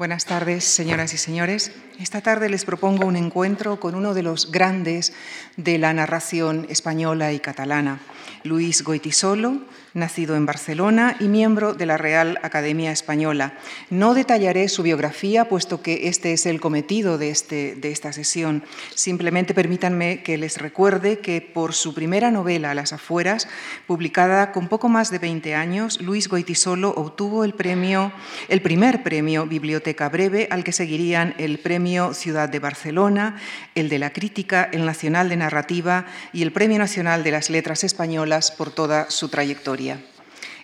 Buenas tardes, señoras y señores. Esta tarde les propongo un encuentro con uno de los grandes de la narración española y catalana, Luis Goitisolo, nacido en Barcelona y miembro de la Real Academia Española. No detallaré su biografía, puesto que este es el cometido de, este, de esta sesión. Simplemente permítanme que les recuerde que por su primera novela, Las afueras, publicada con poco más de 20 años, Luis Goitisolo obtuvo el, premio, el primer premio Biblioteca Breve, al que seguirían el premio Ciudad de Barcelona, el de la Crítica, el Nacional de Narrativa y el Premio Nacional de las Letras Españolas por toda su trayectoria.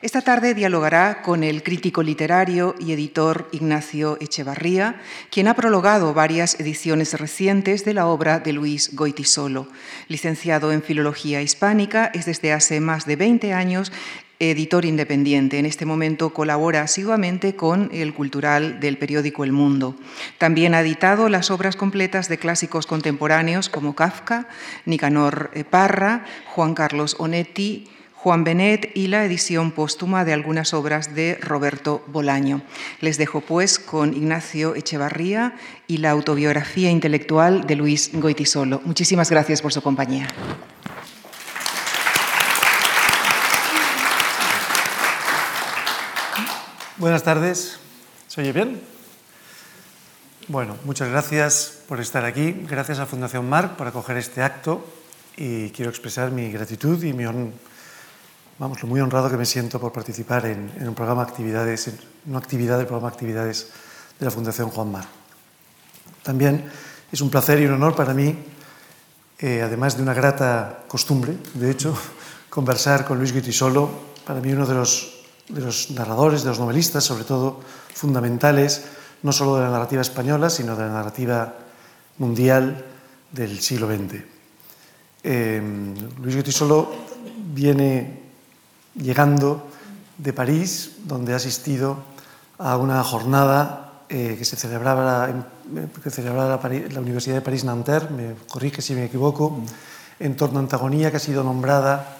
Esta tarde dialogará con el crítico literario y editor Ignacio Echevarría, quien ha prologado varias ediciones recientes de la obra de Luis Goitisolo. Licenciado en Filología Hispánica, es desde hace más de 20 años editor independiente. En este momento colabora asiduamente con el cultural del periódico El Mundo. También ha editado las obras completas de clásicos contemporáneos como Kafka, Nicanor Parra, Juan Carlos Onetti, Juan Benet y la edición póstuma de algunas obras de Roberto Bolaño. Les dejo pues con Ignacio Echevarría y la autobiografía intelectual de Luis Goitisolo. Muchísimas gracias por su compañía. Buenas tardes. ¿Se oye bien? Bueno, muchas gracias por estar aquí. Gracias a Fundación Marc por acoger este acto y quiero expresar mi gratitud y mi vamos, lo muy honrado que me siento por participar en, un programa actividades, en una actividad del programa actividades de la Fundación Juan Mar. También es un placer y un honor para mí, eh, además de una grata costumbre, de hecho, conversar con Luis Guitisolo, para mí uno de los, de los narradores, de los novelistas, sobre todo fundamentales, no solo de la narrativa española, sino de la narrativa mundial del siglo XX. Eh, Luis Guitisolo viene llegando de París, donde ha asistido a una jornada eh, que se celebraba, que celebraba la, Universidad de París-Nanterre, me corrige si me equivoco, en torno a Antagonía, que ha sido nombrada,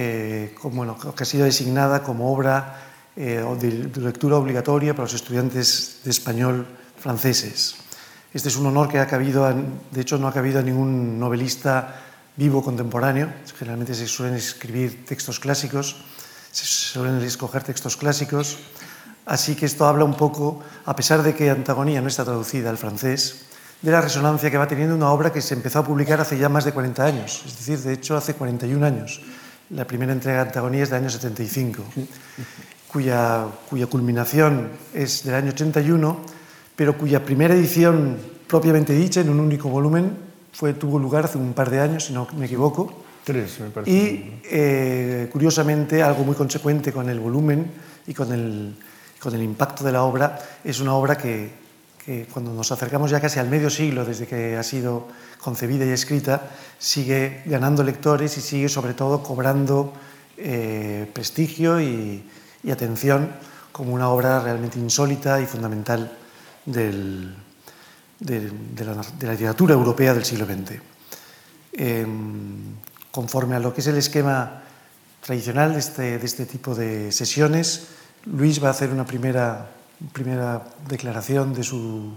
eh, como, bueno, que ha sido designada como obra eh, de, lectura obligatoria para los estudiantes de español franceses. Este es un honor que ha cabido, de hecho no ha cabido a ningún novelista vivo contemporáneo. Generalmente se suelen escribir textos clásicos, se suelen escoger textos clásicos. Así que esto habla un poco, a pesar de que Antagonía no está traducida al francés, de la resonancia que va teniendo una obra que se empezó a publicar hace ya más de 40 años, es decir, de hecho hace 41 años. La primera entrega de Antagonía es del año 75, cuya, cuya culminación es del año 81, pero cuya primera edición propiamente dicha, en un único volumen, fue, tuvo lugar hace un par de años, si no me equivoco. Tres, me parece. Y eh, curiosamente, algo muy consecuente con el volumen y con el, con el impacto de la obra, es una obra que, que, cuando nos acercamos ya casi al medio siglo desde que ha sido concebida y escrita, sigue ganando lectores y sigue sobre todo cobrando eh, prestigio y, y atención como una obra realmente insólita y fundamental del, de, la, de, la, literatura europea del siglo XX. Eh, conforme a lo que es el esquema tradicional de este, de este, tipo de sesiones, Luis va a hacer una primera, primera declaración de su...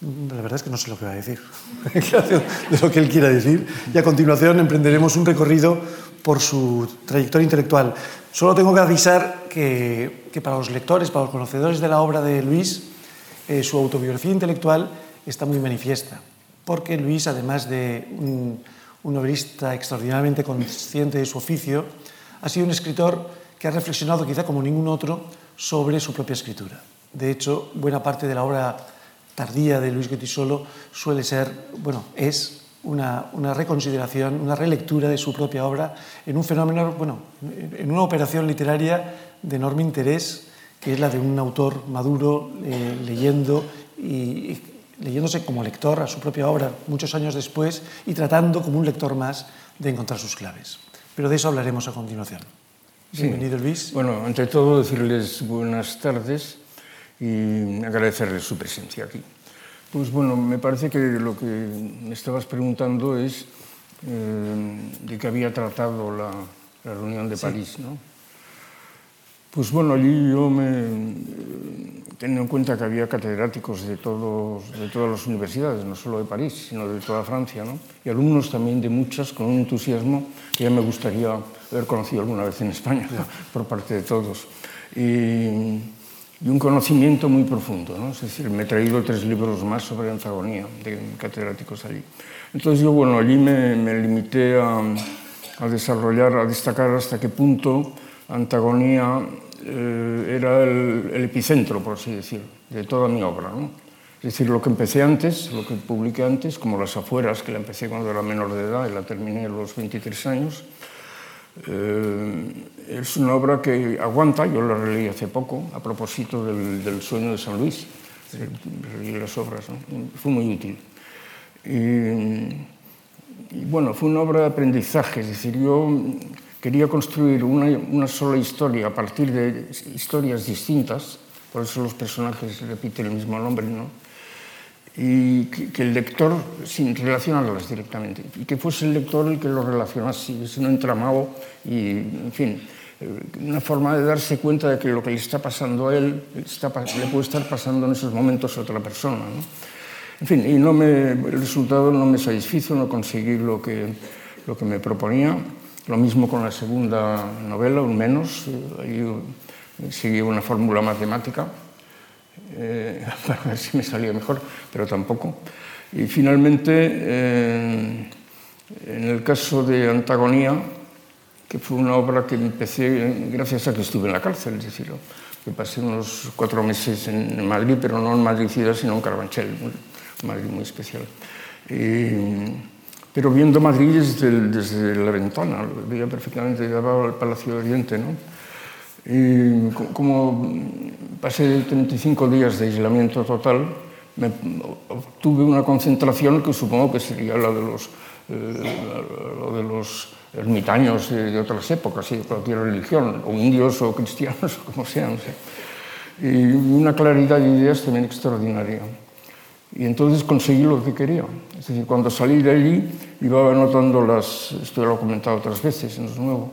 la verdad es que no sé lo que va a decir, de lo que él quiera decir, y a continuación emprenderemos un recorrido por su trayectoria intelectual. Solo tengo que avisar que, que para los lectores, para los conocedores de la obra de Luis, eh, su autobiografía intelectual está muy manifiesta, porque Luis, además de un, un novelista extraordinariamente consciente de su oficio, ha sido un escritor que ha reflexionado quizá como ningún otro sobre su propia escritura. De hecho, buena parte de la obra tardía de Luis Goitisolo suele ser, bueno, es una, una, reconsideración, una relectura de su propia obra en un fenómeno, bueno, en una operación literaria de enorme interés que es la de un autor maduro eh, leyendo y, leyéndose como lector a su propia obra muchos años después y tratando como un lector más de encontrar sus claves. Pero de eso hablaremos a continuación. Sí. Bienvenido, Luis. Bueno, ante todo, decirles buenas tardes y agradecerles su presencia aquí. Pues bueno, me parece que lo que me estabas preguntando es eh, de qué había tratado la, la reunión de sí. París, ¿no? Pues bueno, allí yo me, teniendo en cuenta que había catedráticos de, todos, de todas las universidades, no solo de París, sino de toda Francia, ¿no? y alumnos también de muchas, con un entusiasmo que ya me gustaría haber conocido alguna vez en España, por parte de todos. Y, y un conocimiento muy profundo. ¿no? Es decir, me he traído tres libros más sobre antagonía de catedráticos allí. Entonces yo, bueno, allí me, me limité a, a, desarrollar, a destacar hasta qué punto antagonía eh, era el, el, epicentro, por así decir, de toda mi obra. ¿no? Es decir, lo que empecé antes, lo que publiqué antes, como Las afueras, que la empecé cuando era menor de edad y la terminé a los 23 años, eh, es una obra que aguanta, yo la releí hace poco, a propósito del, del sueño de San Luis, sí. las obras, ¿no? fue muy útil. Y, y, bueno, fue una obra de aprendizaje, es decir, yo quería construir una, una sola historia a partir de historias distintas, por eso los personajes repiten el mismo nombre, ¿no? y que, que, el lector, sin relacionarlas directamente, y que fuese el lector el que lo relacionase, es un entramado y, en fin, una forma de darse cuenta de que lo que le está pasando a él está, le puede estar pasando en esos momentos a otra persona. ¿no? En fin, y no me, el resultado no me satisfizo, no conseguí lo que, lo que me proponía. Lo mismo con la segunda novela, un menos, ahí seguí una fórmula matemática eh, para ver si me salía mejor, pero tampoco. Y finalmente, eh, en el caso de Antagonía, que fue una obra que empecé gracias a que estuve en la cárcel, es decir, que pasé unos cuatro meses en Madrid, pero no en Madrid ciudad, sino en Carabanchel, un Madrid muy especial. Pero viendo Madrid desde, desde la ventana, veía perfectamente, daba al Palacio de Oriente, ¿no? Y como pasé 35 días de aislamiento total, me, obtuve una concentración que supongo que sería la de los, eh, lo de los ermitaños de otras épocas de cualquier religión, o indios o cristianos, como sean. Y una claridad de ideas también extraordinaria. Y entonces conseguí lo que quería. Es decir, cuando salí de allí iba anotando las, esto lo he comentado otras veces, no es nuevo,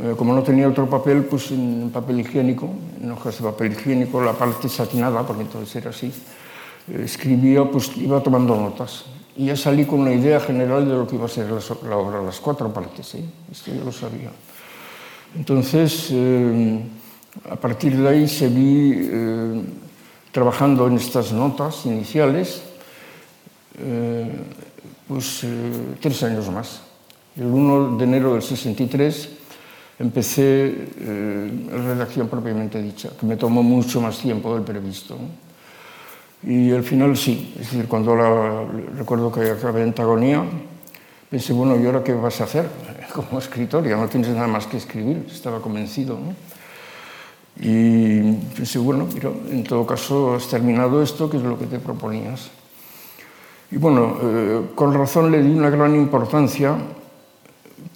eh, como no tenía otro papel, pues en papel higiénico, en hojas de papel higiénico, la parte satinada, porque entonces era así, eh, escribía, pues iba tomando notas. Y ya salí con una idea general de lo que iba a ser la, la obra, las cuatro partes, ¿eh? esto yo lo sabía. Entonces, eh, a partir de ahí seguí eh, trabajando en estas notas iniciales, eh, pues tres años más. El 1 de enero del 63 empecé eh, redacción propiamente dicha, que me tomó mucho más tiempo del previsto. Y al final sí, es decir, cuando recuerdo que acabé Antagonía, pensé, bueno, ¿y ahora qué vas a hacer como escritor? Ya no tienes nada más que escribir, estaba convencido. ¿no? Y pensé, bueno, mira, en todo caso has terminado esto, que es lo que te proponías. Y bueno, eh, con razón le di una gran importancia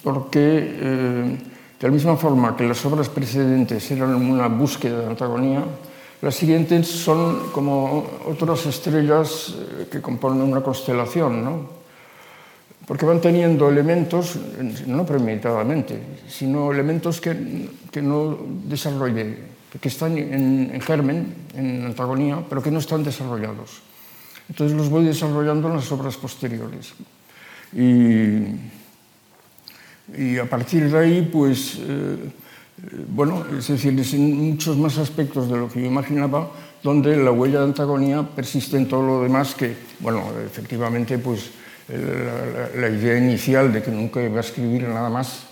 porque eh, de la misma forma que las obras precedentes eran una búsqueda de antagonía, las siguientes son como otras estrellas eh, que componen una constelación, ¿no? porque van teniendo elementos, no premeditadamente, sino elementos que, que no desarrollé, que están en, germen, en antagonía, pero que no están desarrollados. Entonces los voy desarrollando en las obras posteriores. Y y a partir de ahí, pues, eh, bueno, es decir, es en muchos más aspectos de lo que yo imaginaba, donde la huella de antagonía persiste en todo lo demás que, bueno, efectivamente, pues, la, la, la idea inicial de que nunca iba a escribir nada más,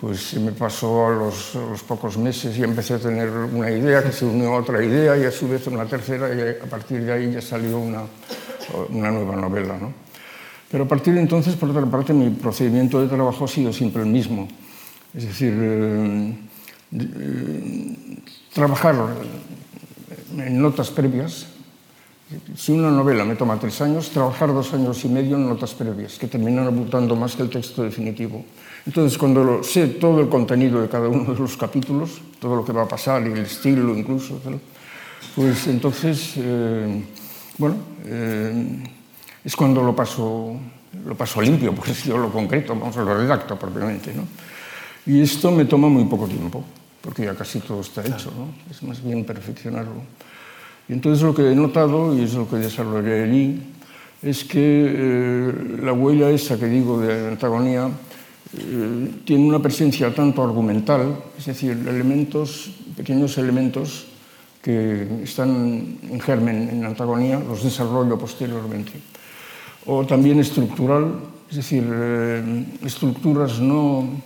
pues se me pasó a los, pocos meses y empecé a tener una idea que se unió a otra idea y a su vez una tercera y a partir de ahí ya salió una, una nueva novela, ¿no? Pero a partir de entonces, por otra parte, mi procedimiento de trabajo ha sido siempre el mismo. Es decir, eh, eh, trabajar en notas previas. Si una novela me toma tres años, trabajar dos años y medio en notas previas, que terminan apuntando más que el texto definitivo. Entonces, cuando lo, sé todo el contenido de cada uno de los capítulos, todo lo que va a pasar y el estilo incluso, pues entonces, eh, bueno, eh, es cuando lo paso, lo paso limpio, pues yo lo concreto, vamos, lo redacto propiamente. ¿no? Y esto me toma muy poco tiempo. porque ya casi todo está hecho, ¿no? es más bien perfeccionarlo. Y entonces lo que he notado, y es lo que desarrollé allí, es que eh, la huella esa que digo de antagonía eh, tiene una presencia tanto argumental, es decir, elementos, pequeños elementos que están en germen, en antagonía, los desarrollo posteriormente. O también estructural, es decir, eh, estructuras no,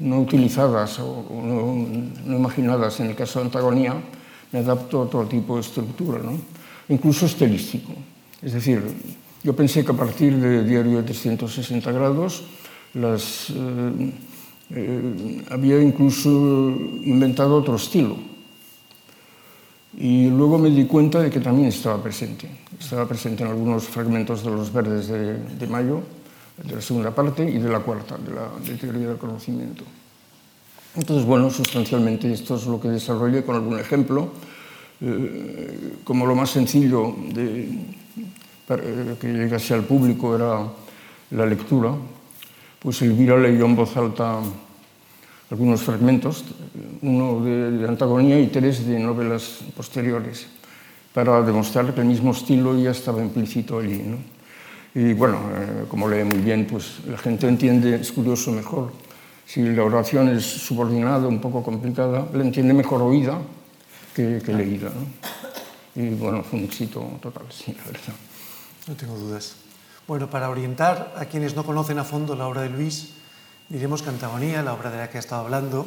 no utilizadas o no, no imaginadas en el caso de antagonía, me adapto a otro tipo de estructura, ¿no? incluso estilístico. Es decir, yo pensé que a partir de Diario de 360 grados, las, eh, eh, había incluso inventado otro estilo. Y luego me di cuenta de que también estaba presente. Estaba presente en algunos fragmentos de Los Verdes de, Mayo, de la segunda parte, y de la cuarta, de la Teoría del Conocimiento. Entonces, bueno, sustancialmente esto es lo que desarrollé con algún ejemplo. Eh, como lo más sencillo para que llegase al público era la lectura, pues Elvira leyó en voz alta algunos fragmentos, uno de, de Antagonía y tres de novelas posteriores, para demostrar que el mismo estilo ya estaba implícito allí. ¿no? Y bueno, eh, como lee muy bien, pues la gente entiende, es curioso mejor. Si la oración es subordinada, un poco complicada, la entiende mejor oída que, que leída. ¿no? Y bueno, fue un éxito total, sí, la verdad. No tengo dudas. Bueno, para orientar a quienes no conocen a fondo la obra de Luis, diremos que Antagonía, la obra de la que ha estado hablando,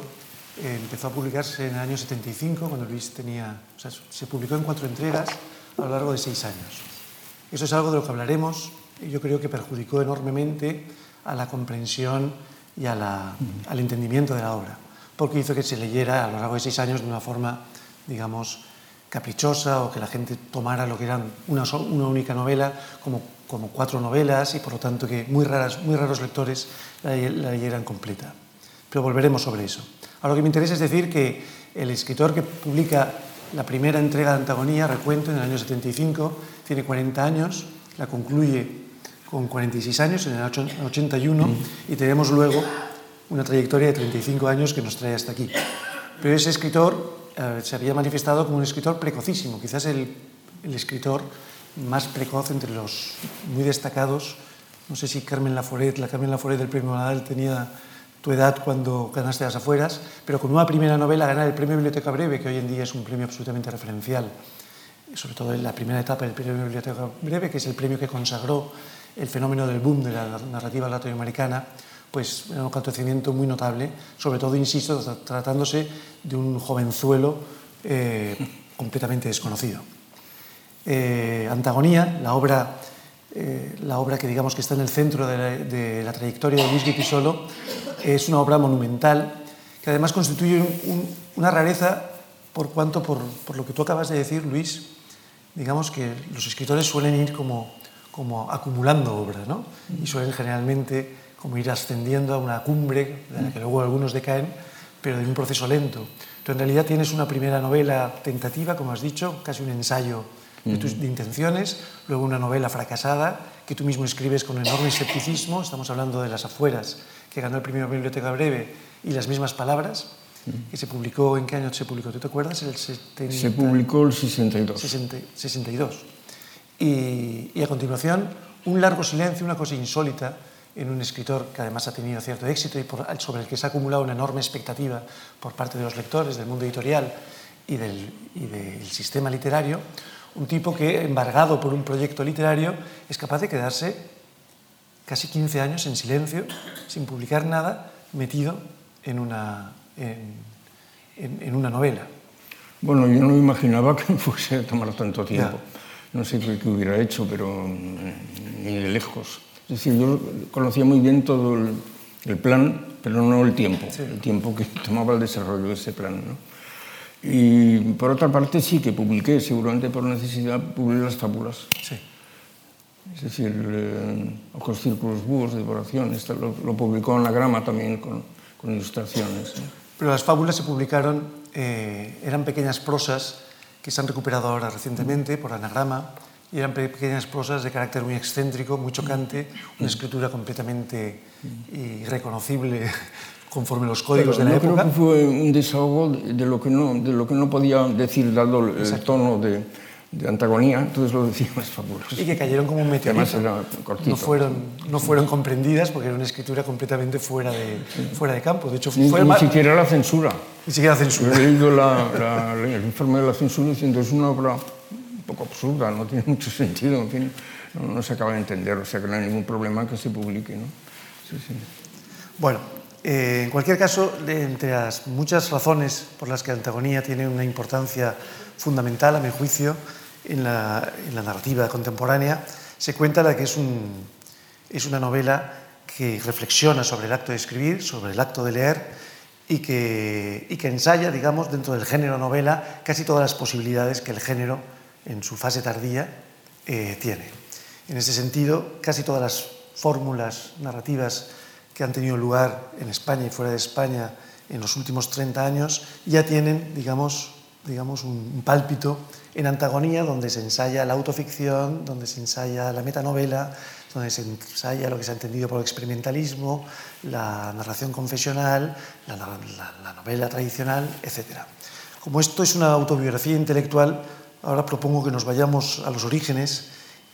eh, empezó a publicarse en el año 75, cuando Luis tenía, o sea, se publicó en cuatro entregas a lo largo de seis años. Eso es algo de lo que hablaremos y yo creo que perjudicó enormemente a la comprensión y a la, al entendimiento de la obra, porque hizo que se leyera a lo largo de seis años de una forma, digamos, caprichosa o que la gente tomara lo que eran una, una única novela como, como, cuatro novelas y por lo tanto que muy, raras, muy raros lectores la, la leyeran completa. Pero volveremos sobre eso. Ahora lo que me interesa es decir que el escritor que publica la primera entrega de Antagonía, Recuento, en el año 75, tiene 40 años, la concluye con 46 años, en el 81, y tenemos luego una trayectoria de 35 años que nos trae hasta aquí. Pero ese escritor eh, se había manifestado como un escritor precocísimo, quizás el, el, escritor más precoz entre los muy destacados. No sé si Carmen Laforet, la Carmen Laforet del premio Nadal tenía tu edad cuando ganaste las afueras, pero con una primera novela ganar el premio Biblioteca Breve, que hoy en día es un premio absolutamente referencial, sobre todo en la primera etapa del premio Biblioteca Breve, que es el premio que consagró el fenómeno del boom de la narrativa latinoamericana, pues era un acontecimiento muy notable, sobre todo, insisto, tratándose de un jovenzuelo eh, completamente desconocido. Eh, Antagonía, la obra, eh, la obra que digamos que está en el centro de la, de trayectoria de Luis Guitisolo, es una obra monumental que además constituye un, un, una rareza por cuanto, por, lo que tú acabas de decir, Luis, digamos que los escritores suelen ir como, como acumulando obra, ¿no? Y suelen generalmente como ir ascendiendo a una cumbre, de la que luego algunos decaen, pero de un proceso lento. Tú en realidad tienes una primera novela tentativa, como has dicho, casi un ensayo de tus de intenciones, luego una novela fracasada que tú mismo escribes con enorme escepticismo, estamos hablando de Las afueras, que ganó el premio Biblioteca Breve, y las mismas palabras, que se publicó, ¿en qué año se publicó? ¿Tú te acuerdas? El 70... Se publicó el 62. 60, 62. Y, y a continuación, un largo silencio, una cosa insólita, en un escritor que además ha tenido cierto éxito y por, sobre el que se ha acumulado una enorme expectativa por parte de los lectores, del mundo editorial y del, y del sistema literario, un tipo que, embargado por un proyecto literario, es capaz de quedarse casi 15 años en silencio, sin publicar nada, metido en una, en, en, en una novela. Bueno, yo no imaginaba que fuese a tomar tanto tiempo. Ya. No sé qué, qué hubiera hecho, pero ni de lejos. Es decir, yo conocía muy bien todo el, el plan, pero no el tiempo, sí. el tiempo que tomaba el desarrollo de ese plan. ¿no? Y por otra parte sí que publiqué, seguramente por necesidad, publiqué las fábulas. Sí. Es decir, eh, Ojos, Círculos, Búhos, Devoración, esto lo, lo, publicó Anagrama también con, con ilustraciones. ¿no? Pero las fábulas se publicaron, eh, eran pequeñas prosas que se han recuperado ahora recientemente por Anagrama, y eran pequeñas prosas de carácter muy excéntrico, muy chocante, una escritura completamente irreconocible conforme los códigos Pero de la yo época. creo que fue un desahogo de lo que no, de lo que no podía decir dado el tono de, de antagonía, entonces lo decía más fabuloso. Y que cayeron como un meteorito. era cortito. No fueron, no fueron comprendidas porque era una escritura completamente fuera de, fuera de campo. De hecho, Ni, fue ni siquiera la censura. ni siquiera Yo censura. he leído la- la- el informe de la censura diciendo es una obra un poco absurda, no tiene mucho sentido, en fin, no, no se acaba de entender, o sea que no hay ningún problema que se publique. ¿no? Sí, sí. Bueno, eh, en cualquier caso, entre las muchas razones por las que Antagonía tiene una importancia fundamental, a mi juicio, en la, narrativa contemporánea, se cuenta la que es, un, es una novela que reflexiona sobre el acto de escribir, sobre el acto de leer y que, y que ensaya, digamos, dentro del género novela, casi todas las posibilidades que el género, en su fase tardía, eh, tiene. En ese sentido, casi todas las fórmulas narrativas que han tenido lugar en España y fuera de España en los últimos 30 años ya tienen, digamos, digamos un, pálpito en antagonía donde se ensaya la autoficción, donde se ensaya la metanovela, donde se ensaya lo que se ha entendido por experimentalismo, la narración confesional, la, la- la novela tradicional, etc. Como esto es una autobiografía intelectual, ahora propongo que nos vayamos a los orígenes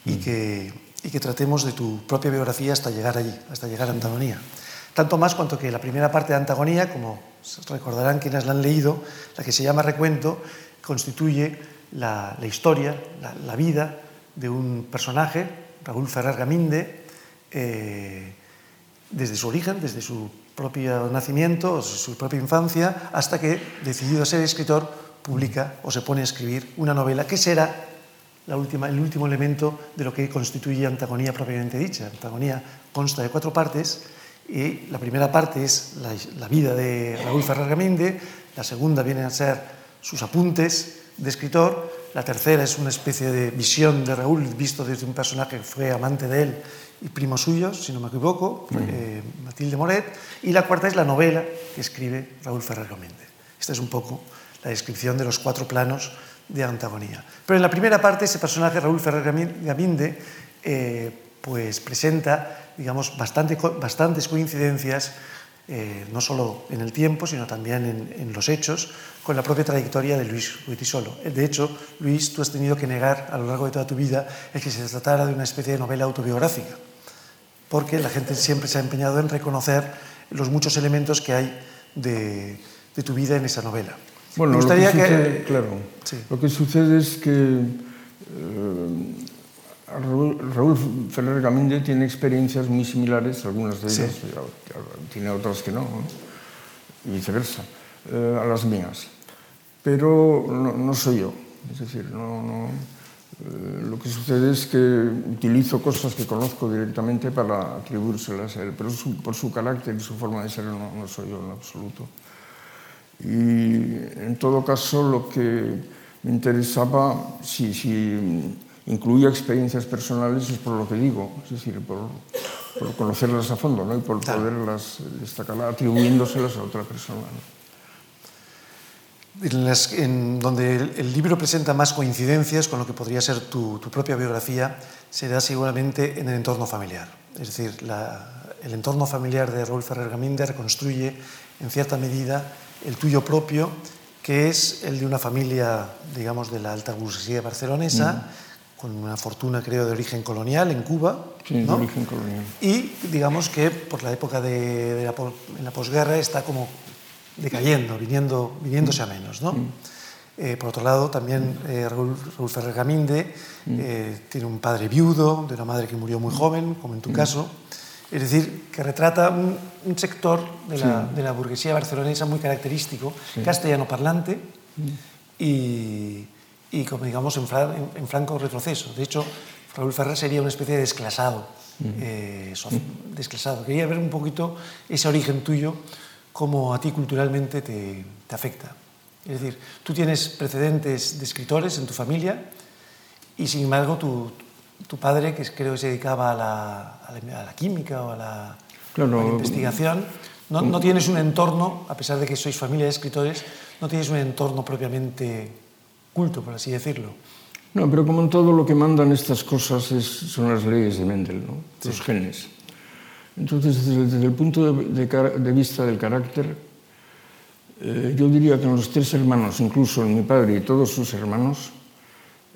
y que, y que tratemos de tu propia biografía hasta llegar allí, hasta llegar a Antagonía. Tanto más cuanto que la primera parte de Antagonía, como recordarán quienes la han leído, la que se llama Recuento, constituye la, historia, la, la vida de un personaje, Raúl Ferrer Gaminde, eh, desde su origen, desde su propio nacimiento, su propia infancia, hasta que, decidido a ser escritor, publica o se pone a escribir una novela que será la última, el último elemento de lo que constituye Antagonía propiamente dicha. Antagonía consta de cuatro partes y la primera parte es la, la vida de Raúl Ferrer Gaminde, la segunda viene a ser sus apuntes de escritor, la tercera es una especie de visión de Raúl visto desde un personaje que fue amante de él y primo suyo, si no me equivoco, eh, Matilde Moret, y la cuarta es la novela que escribe Raúl Ferrer Gaminde. Esta es un poco la descripción de los cuatro planos de antagonía. Pero en la primera parte ese personaje, Raúl Ferrer Gaminde, eh, pues presenta digamos, bastante, bastantes coincidencias, eh, no solo en el tiempo, sino también en, en, los hechos, con la propia trayectoria de Luis Goitisolo. De hecho, Luis, tú has tenido que negar a lo largo de toda tu vida el que se tratara de una especie de novela autobiográfica, porque la gente siempre se ha empeñado en reconocer los muchos elementos que hay de, de tu vida en esa novela. Bueno, Me gustaría lo que, sucede, que... claro, Sí. lo que sucede es que eh, Raúl, Raúl Ferrer Gaminde tiene experiencias muy similares, algunas de ellas, Sí. tiene otras que no, ¿no? y viceversa, eh, a las mías. Pero no, no soy yo, es decir, no, no, eh, lo que sucede es que utilizo cosas que conozco directamente para atribuírselas a él, pero su, por su carácter y su forma de ser no, no soy yo en absoluto. Y en todo caso lo que me interesaba, si, si incluía experiencias personales, es por lo que digo, es decir, por, por conocerlas a fondo ¿no? y por poderlas destacar, atribuyéndoselas a otra persona. ¿no? en, las, en donde el, el, libro presenta más coincidencias con lo que podría ser tu, tu propia biografía, será seguramente en el entorno familiar. Es decir, la, el entorno familiar de Raúl Ferrer Gaminde reconstruye en cierta medida el tuyo propio, que es el de una familia, digamos, de la alta burguesía barcelonesa, mm. con una fortuna, creo, de origen colonial en Cuba. Sí, ¿no? de origen colonial. Y digamos que por la época de, de la, en la posguerra está como decayendo, viniendo, viniéndose a menos. ¿no? Mm. Eh, por otro lado, también eh, Raúl, Raúl, Ferrer Gaminde mm. eh, tiene un padre viudo, de una madre que murió muy joven, como en tu caso. Es decir, que retrata un, un sector de la, sí. de la, burguesía barcelonesa muy característico, sí. castellano parlante y, y, como digamos, en, en, en, franco retroceso. De hecho, Raúl Ferrer sería una especie de desclasado. Eh, desclasado. Quería ver un poquito ese origen tuyo cómo a ti culturalmente te, te, afecta. Es decir, tú tienes precedentes de escritores en tu familia y sin embargo tu, tu padre, que creo que se dedicaba a la, a la, a la química o a la, claro. a la investigación, no, no, tienes un entorno, a pesar de que sois familia de escritores, no tienes un entorno propiamente culto, por así decirlo. No, pero como en todo lo que mandan estas cosas es, son las leyes de Mendel, ¿no? los sí. genes. Entonces, desde, el punto de, vista del carácter, eh, yo diría que en los tres hermanos, incluso en mi padre y todos sus hermanos,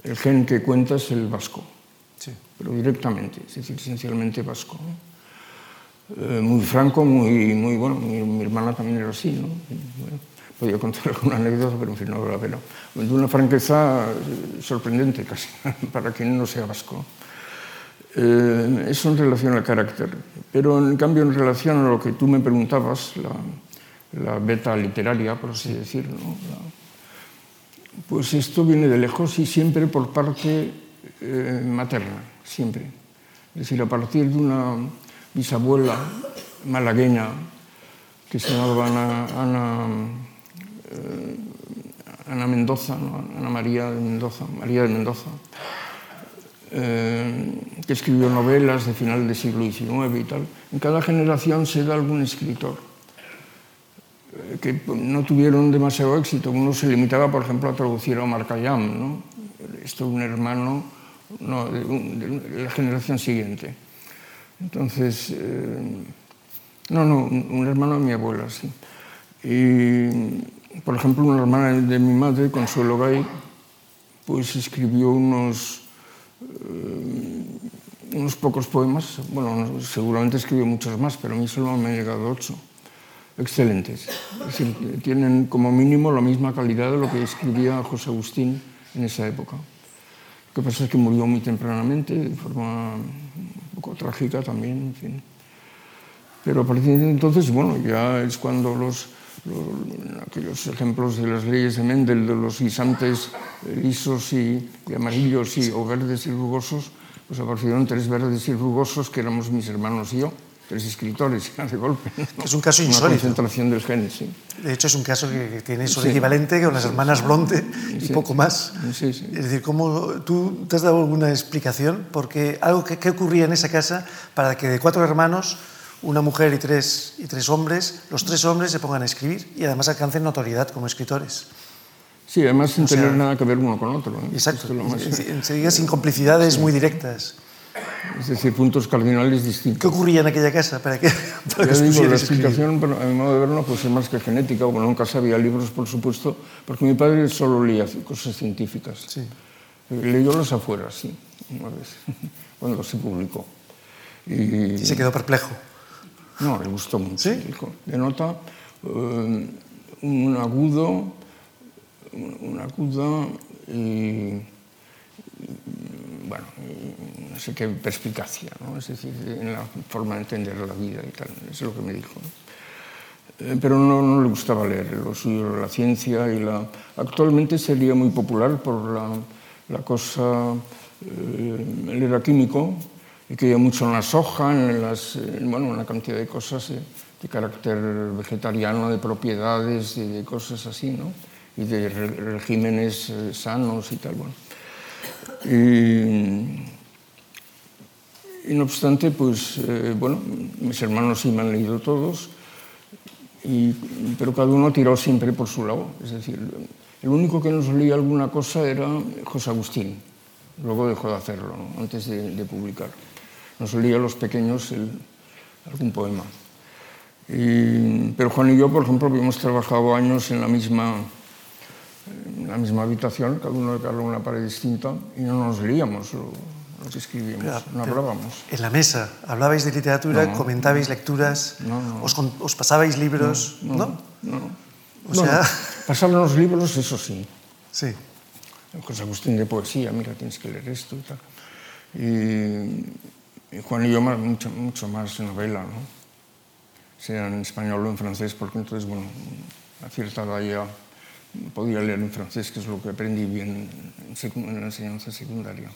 el gen que cuenta es el vasco. Pero directamente, es decir, esencialmente vasco. Eh, muy franco, muy, muy bueno, mi, hermana también era así, ¿no? podía contar alguna anécdota, pero en fin, no vale la pena. De una franqueza sorprendente casi, para quien no sea vasco. Eh, eso en relación al carácter. Pero en cambio, en relación a lo que tú me preguntabas, la, beta literaria, por así decirlo, pues esto viene de lejos y siempre por parte eh, materna, siempre. Es decir, a partir de una bisabuela malagueña que se llamaba Ana, Ana, eh, Mendoza, Ana María de Mendoza, María de Mendoza, eh, que escribió novelas de final del siglo XIX y tal. En cada generación se da algún escritor eh, que no tuvieron demasiado éxito. Uno se limitaba, por ejemplo, a traducir a Omar Khayyam, ¿no? Esto es un hermano de, la generación siguiente. Entonces, eh, no, no, un hermano de mi abuela, sí. Y, por ejemplo, una hermana de mi madre, Consuelo Gay, pues escribió unos eh, unos pocos poemas, bueno, seguramente escribió muchos más, pero a mí solo me han llegado ocho, excelentes. Tienen como mínimo la misma calidad de lo que escribía José Agustín en esa época. Lo que pasa es que murió muy tempranamente, de forma un poco trágica también, en fin. Pero a partir de entonces, bueno, ya es cuando los, aquellos ejemplos de las leyes de Mendel, de los guisantes lisos y, amarillos y, o verdes y rugosos, pues aparecieron tres verdes y rugosos que éramos mis hermanos y yo, tres escritores de golpe. Es un caso insólito. Una concentración del gen, sí. De hecho, es un caso que tiene eso equivalente con las hermanas Bronte y poco más. Es decir, ¿cómo, ¿tú te has dado alguna explicación? Porque algo que, ¿qué ocurría en esa casa para que de cuatro hermanos una mujer y tres, y tres hombres, los tres hombres se pongan a escribir y además alcancen notoriedad como escritores. Sí, además sin tener nada que ver uno con otro. ¿eh? Exacto, enseguida sin complicidades muy directas. Es decir, puntos cardinales distintos. ¿Qué ocurría en aquella casa para que, para que digo, La explicación, a mi modo de verlo, pues es más que genética. Bueno, nunca sabía libros, por supuesto, porque mi padre solo leía cosas científicas. Sí. Leyó los afuera, sí, una vez, cuando se publicó. Y, y se quedó perplejo. No, le gustó mucho. ¿Sí? Denota eh, un agudo, un agudo bueno, no sé qué perspicacia, ¿no? es decir, en la forma de entender la vida y tal, eso es lo que me dijo. Eh, pero no, no, le gustaba leer, lo suyo la ciencia y la... Actualmente sería muy popular por la, la cosa... Eh, él era químico, y que mucho en la soja, en, las, bueno, una cantidad de cosas de, carácter vegetariano, de propiedades, de, de, cosas así, ¿no? Y de regímenes eh, sanos y tal. Bueno. Y, no obstante, pues, eh, bueno, mis hermanos sí me han leído todos, y, pero cada uno tiró siempre por su lado. Es decir, el único que nos leía alguna cosa era José Agustín. Luego dejó de hacerlo, antes de, de publicar nos leía a los pequeños algún poema. pero Juan y yo, por ejemplo, habíamos trabajado años en la misma, en la misma habitación, cada uno de cada una pared distinta, y no nos leíamos lo, que escribíamos, no hablábamos. En la mesa, hablabais de literatura, comentabais lecturas, os, os, pasabais libros, ¿no? No, O sea... pasar los libros, eso sí. Sí. José Agustín de poesía, mira, tienes que leer esto y tal. Y, Juan y yo mucho, mucho más novela, ¿no? sea en español o en francés, porque entonces, bueno, a cierta edad ya podía leer en francés, que es lo que aprendí bien en, la enseñanza secundaria.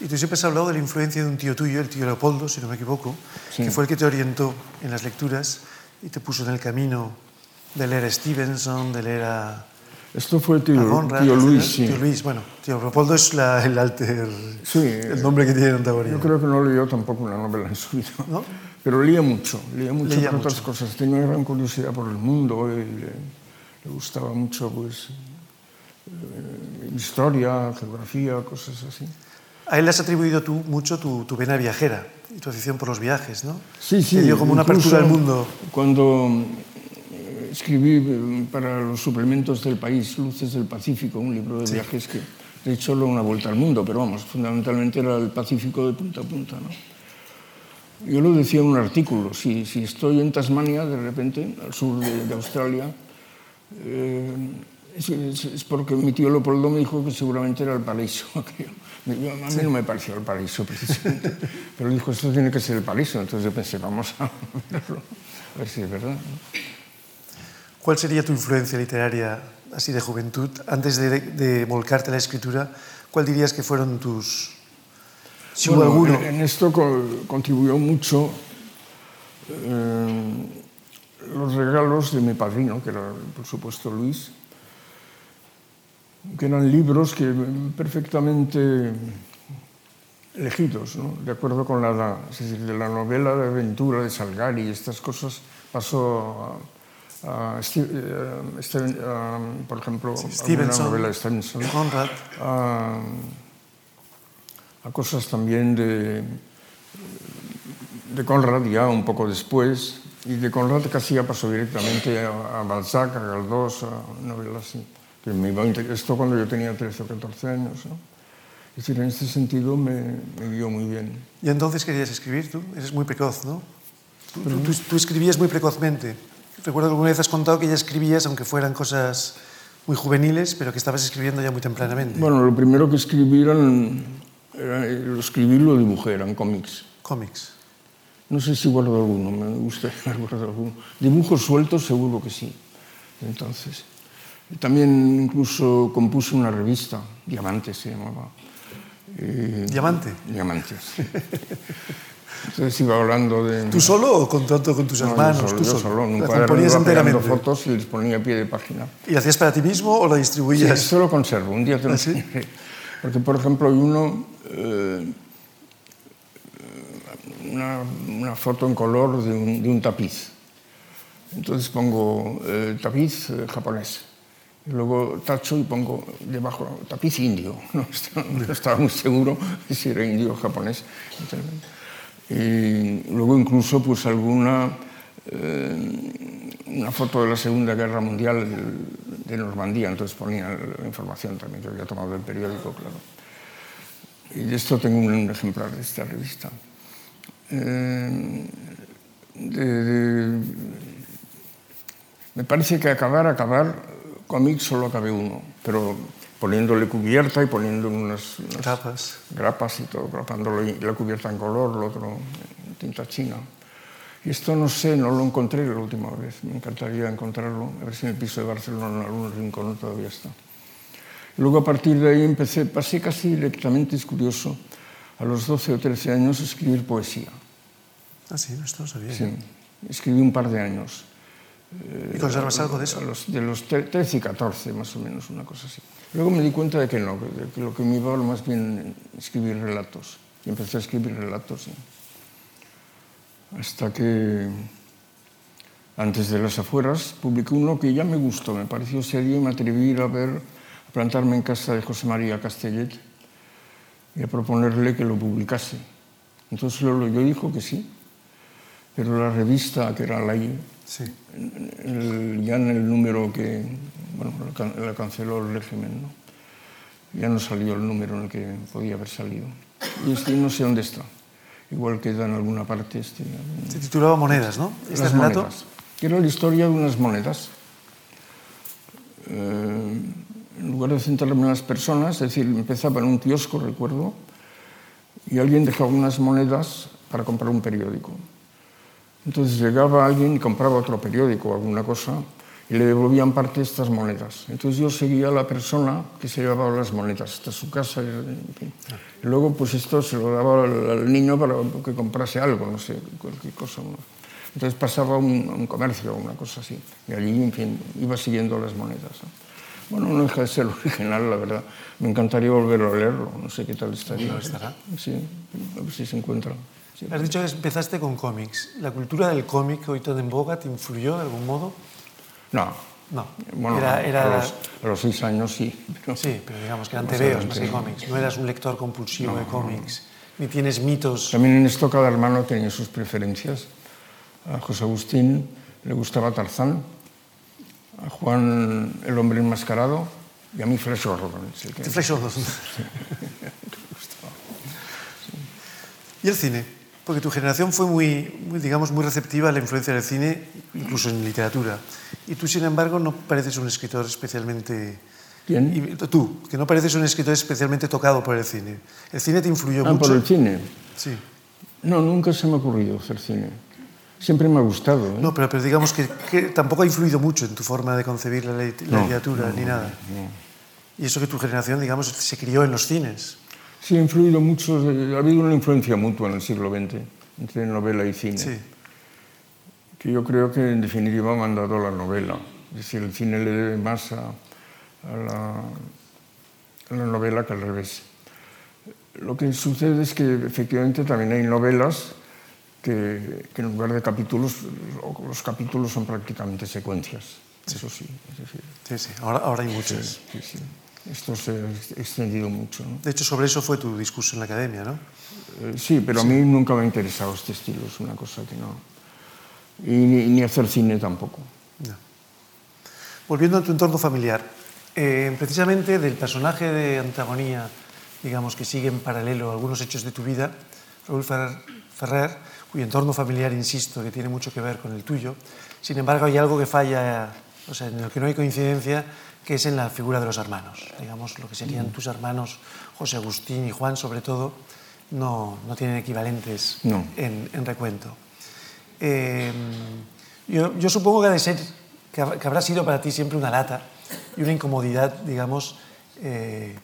Y tú siempre has hablado de la influencia de un tío tuyo, el tío Leopoldo, si no me equivoco, que fue el que te orientó en las lecturas y te puso en el camino de leer a Stevenson, de leer a esto fue el tío, tío Luis, sí. Tío Luis, bueno, tío Leopoldo es la, el alter, sí, el nombre que tiene en Antagoría. Yo creo que no leyó tampoco una novela en su vida, ¿no? pero leía mucho, leía mucho leía otras cosas. Tenía una gran curiosidad por el mundo, y le, gustaba mucho, pues, eh, historia, geografía, cosas así. A él le has atribuido tú mucho tu, tu vena viajera y tu afición por los viajes, ¿no? Sí, sí. Te dio como una apertura al mundo. Cuando eh, escribí eh, para los suplementos del país, Luces del Pacífico, un libro de viajes que de hecho solo una vuelta al mundo, pero vamos, fundamentalmente era el Pacífico de punta a punta. ¿no? Yo lo decía en un artículo, si, si estoy en Tasmania, de repente, al sur de, de Australia, eh, es, es- es porque mi tío Leopoldo me dijo que seguramente era el paraíso. A mí no me pareció el paraíso, precisamente. Pero dijo, esto tiene que ser el paraíso. Entonces yo pensé, vamos a verlo, a ver si es verdad. ¿Cuál sería tu influencia literaria así de juventud? Antes de, de volcarte a la escritura, ¿cuál dirías que fueron tus... Si Bueno, alguno? En, esto co- contribuyó mucho eh, los regalos de mi padrino, que era, por supuesto, Luis, que eran libros que perfectamente elegidos, ¿no? de acuerdo con la edad. Es decir, de la novela de aventura de Salgari y estas cosas pasó a, a Ste- eh, Steven- a, por ejemplo, Stevenson. novela de Stevenson Conrad. a, a cosas también de, de Conrad ya un poco después, y de Conrad casi ya pasó directamente a, a Balzac, a Galdós, a novelas así. Que me iba a esto cuando yo tenía 13 o 14 años. ¿no? Es decir, en este sentido me, me guió muy bien. ¿Y entonces querías escribir tú? Eres muy precoz, ¿no? Tú, tú- tú- escribías muy precozmente. Recuerdo que alguna vez has contado que ya escribías, aunque fueran cosas muy juveniles, pero que estabas escribiendo ya muy tempranamente. Bueno, lo primero que escribí eran, era- lo escribí lo dibujé, eran cómics. Cómics. No sé si guardo alguno, me gustaría guardar alguno. Dibujos sueltos seguro que sí. Entonces, también incluso compuse una revista, Diamantes se llamaba. Eh, ¿Diamante? Diamantes. Entonces iba hablando de... ¿Tú solo o con, tanto con tus No, yo hermanos? solo, tú yo solo. en un ¿La componías enteramente? fotos y les ponía a pie de página. ¿Y la hacías para ti mismo o la Sí, distribuías? esto lo conservo, un día te lo ¿Ah, sí? Porque, por ejemplo, hay uno, eh, una, una foto en color de un, de un tapiz. Entonces pongo eh, tapiz eh, japonés. Y luego tacho y pongo debajo tapiz indio. No estaba, no estaba muy seguro si era indio o japonés. Y luego incluso pues alguna eh, una foto de la Segunda Guerra Mundial de Normandía, entonces ponía la información también que había tomado del periódico, claro. Y de esto tengo un ejemplar de esta revista. Eh, de- de- me parece que acabar, acabar, cómic solo acabé uno, pero poniéndole cubierta y poniendo unas, unas Grapas. grapas y todo, grapándolo y la cubierta en color, lo otro en tinta china. Y esto no sé, no lo encontré la última vez, me encantaría encontrarlo, a ver si en el piso de Barcelona en algún rincón todavía está. Luego a partir de ahí empecé, pasé casi directamente, es curioso, a los 12 o 13 años a escribir poesía. Ah, sí, no, esto sabía. Sí, escribí un par de años. ¿Y conservas algo de eso? Los- de los tre- 13 y 14, más o menos, una cosa así. Luego me di cuenta de que no, de que lo que me iba era más bien escribir relatos. Y empecé a escribir relatos. sí. Hasta que, antes de las afueras, publiqué uno que ya me gustó, me pareció serio y me atreví a ver, a plantarme en casa de José María Castellet y a proponerle que lo publicase. Entonces lo leyó y dijo que sí, pero la revista, que era la I, Sí. el- ya en el número que bueno, la, can- la canceló el régimen, ¿no? ya no salió el número en el que podía haber salido. Y este no sé dónde está. Igual queda en alguna parte este. Se titulaba Monedas, ¿no? Este Las relato. monedas. Que era la historia de unas monedas. Eh, en lugar de centrarme en las personas, es decir, empezaba en un kiosco, recuerdo, y alguien dejaba unas monedas para comprar un periódico. Entonces llegaba alguien y compraba otro periódico o alguna cosa y le devolvían parte de estas monedas. Entonces yo seguía a la persona que se llevaba las monedas hasta su casa. Y, en fin. Y luego pues esto se lo daba al, niño para que comprase algo, no sé, cualquier cosa. ¿no? Entonces pasaba a un, un comercio o una cosa así. Y allí, en fin, iba siguiendo las monedas. ¿no? Bueno, no deja de ser original, la verdad. Me encantaría volver a leerlo. No sé qué tal estaría. estará. Sí, a ver si se encuentra. Sí. Has dicho que empezaste con cómics. ¿La cultura del cómic hoy tan en boga te influyó de algún modo? No, No, Bueno, era, era- A, los, a los seis años sí. pero- Sí, pero digamos que eran tebeos más que cómics. No eras un lector compulsivo de cómics, ni tienes mitos. También en esto cada hermano tenía sus preferencias. A José Agustín le gustaba Tarzán, a Juan el hombre enmascarado y a mí Flash Gordon. que- Te Flash Gordon. ¿Y el cine? Porque tu generación fue muy, muy, digamos, muy receptiva a la influencia del cine, incluso en literatura. Y tú, sin embargo, no pareces un escritor especialmente... ¿Quién? Y tú, que no pareces un escritor especialmente tocado por el cine. ¿El cine te influyó Ah, mucho? por el cine. Sí. No, nunca se me ha ocurrido hacer cine. Siempre me ha gustado. ¿eh? No, pero, pero digamos que, que tampoco ha influido mucho en tu forma de concebir la, la No, literatura, ni nada. Y eso que tu generación, digamos, se crió en los cines. Sí, ha influido mucho, ha habido una influencia mutua en el siglo XX entre novela y cine, Sí. que yo creo que en definitiva ha mandado la novela. Es decir, el cine le debe más a, a la, a la novela que al revés. Lo que sucede es que efectivamente también hay novelas que, que en lugar de capítulos, los capítulos son prácticamente secuencias. Eso sí, es decir, Sí, sí. Ahora, ahora hay muchas. sí, sí. Esto se ha extendido mucho. ¿no? De hecho, sobre eso fue tu discurso en la academia, ¿no? Eh, Sí, pero a mí nunca me ha interesado este estilo, es una cosa que no. Y ni, ni hacer cine tampoco. No. Volviendo a tu entorno familiar, eh, precisamente del personaje de antagonía, digamos, que sigue en paralelo algunos hechos de tu vida, Raúl Ferrer, Ferrer, cuyo entorno familiar, insisto, que tiene mucho que ver con el tuyo, sin embargo hay algo que falla, o sea, en el que no hay coincidencia, que es en la figura de los hermanos. Digamos, lo que serían tus hermanos, José Agustín y Juan, sobre todo, no, no tienen equivalentes No. en, en recuento. Eh, yo, yo supongo que ha de ser, que, hab- que habrá sido para ti siempre una lata y una incomodidad, digamos, eh,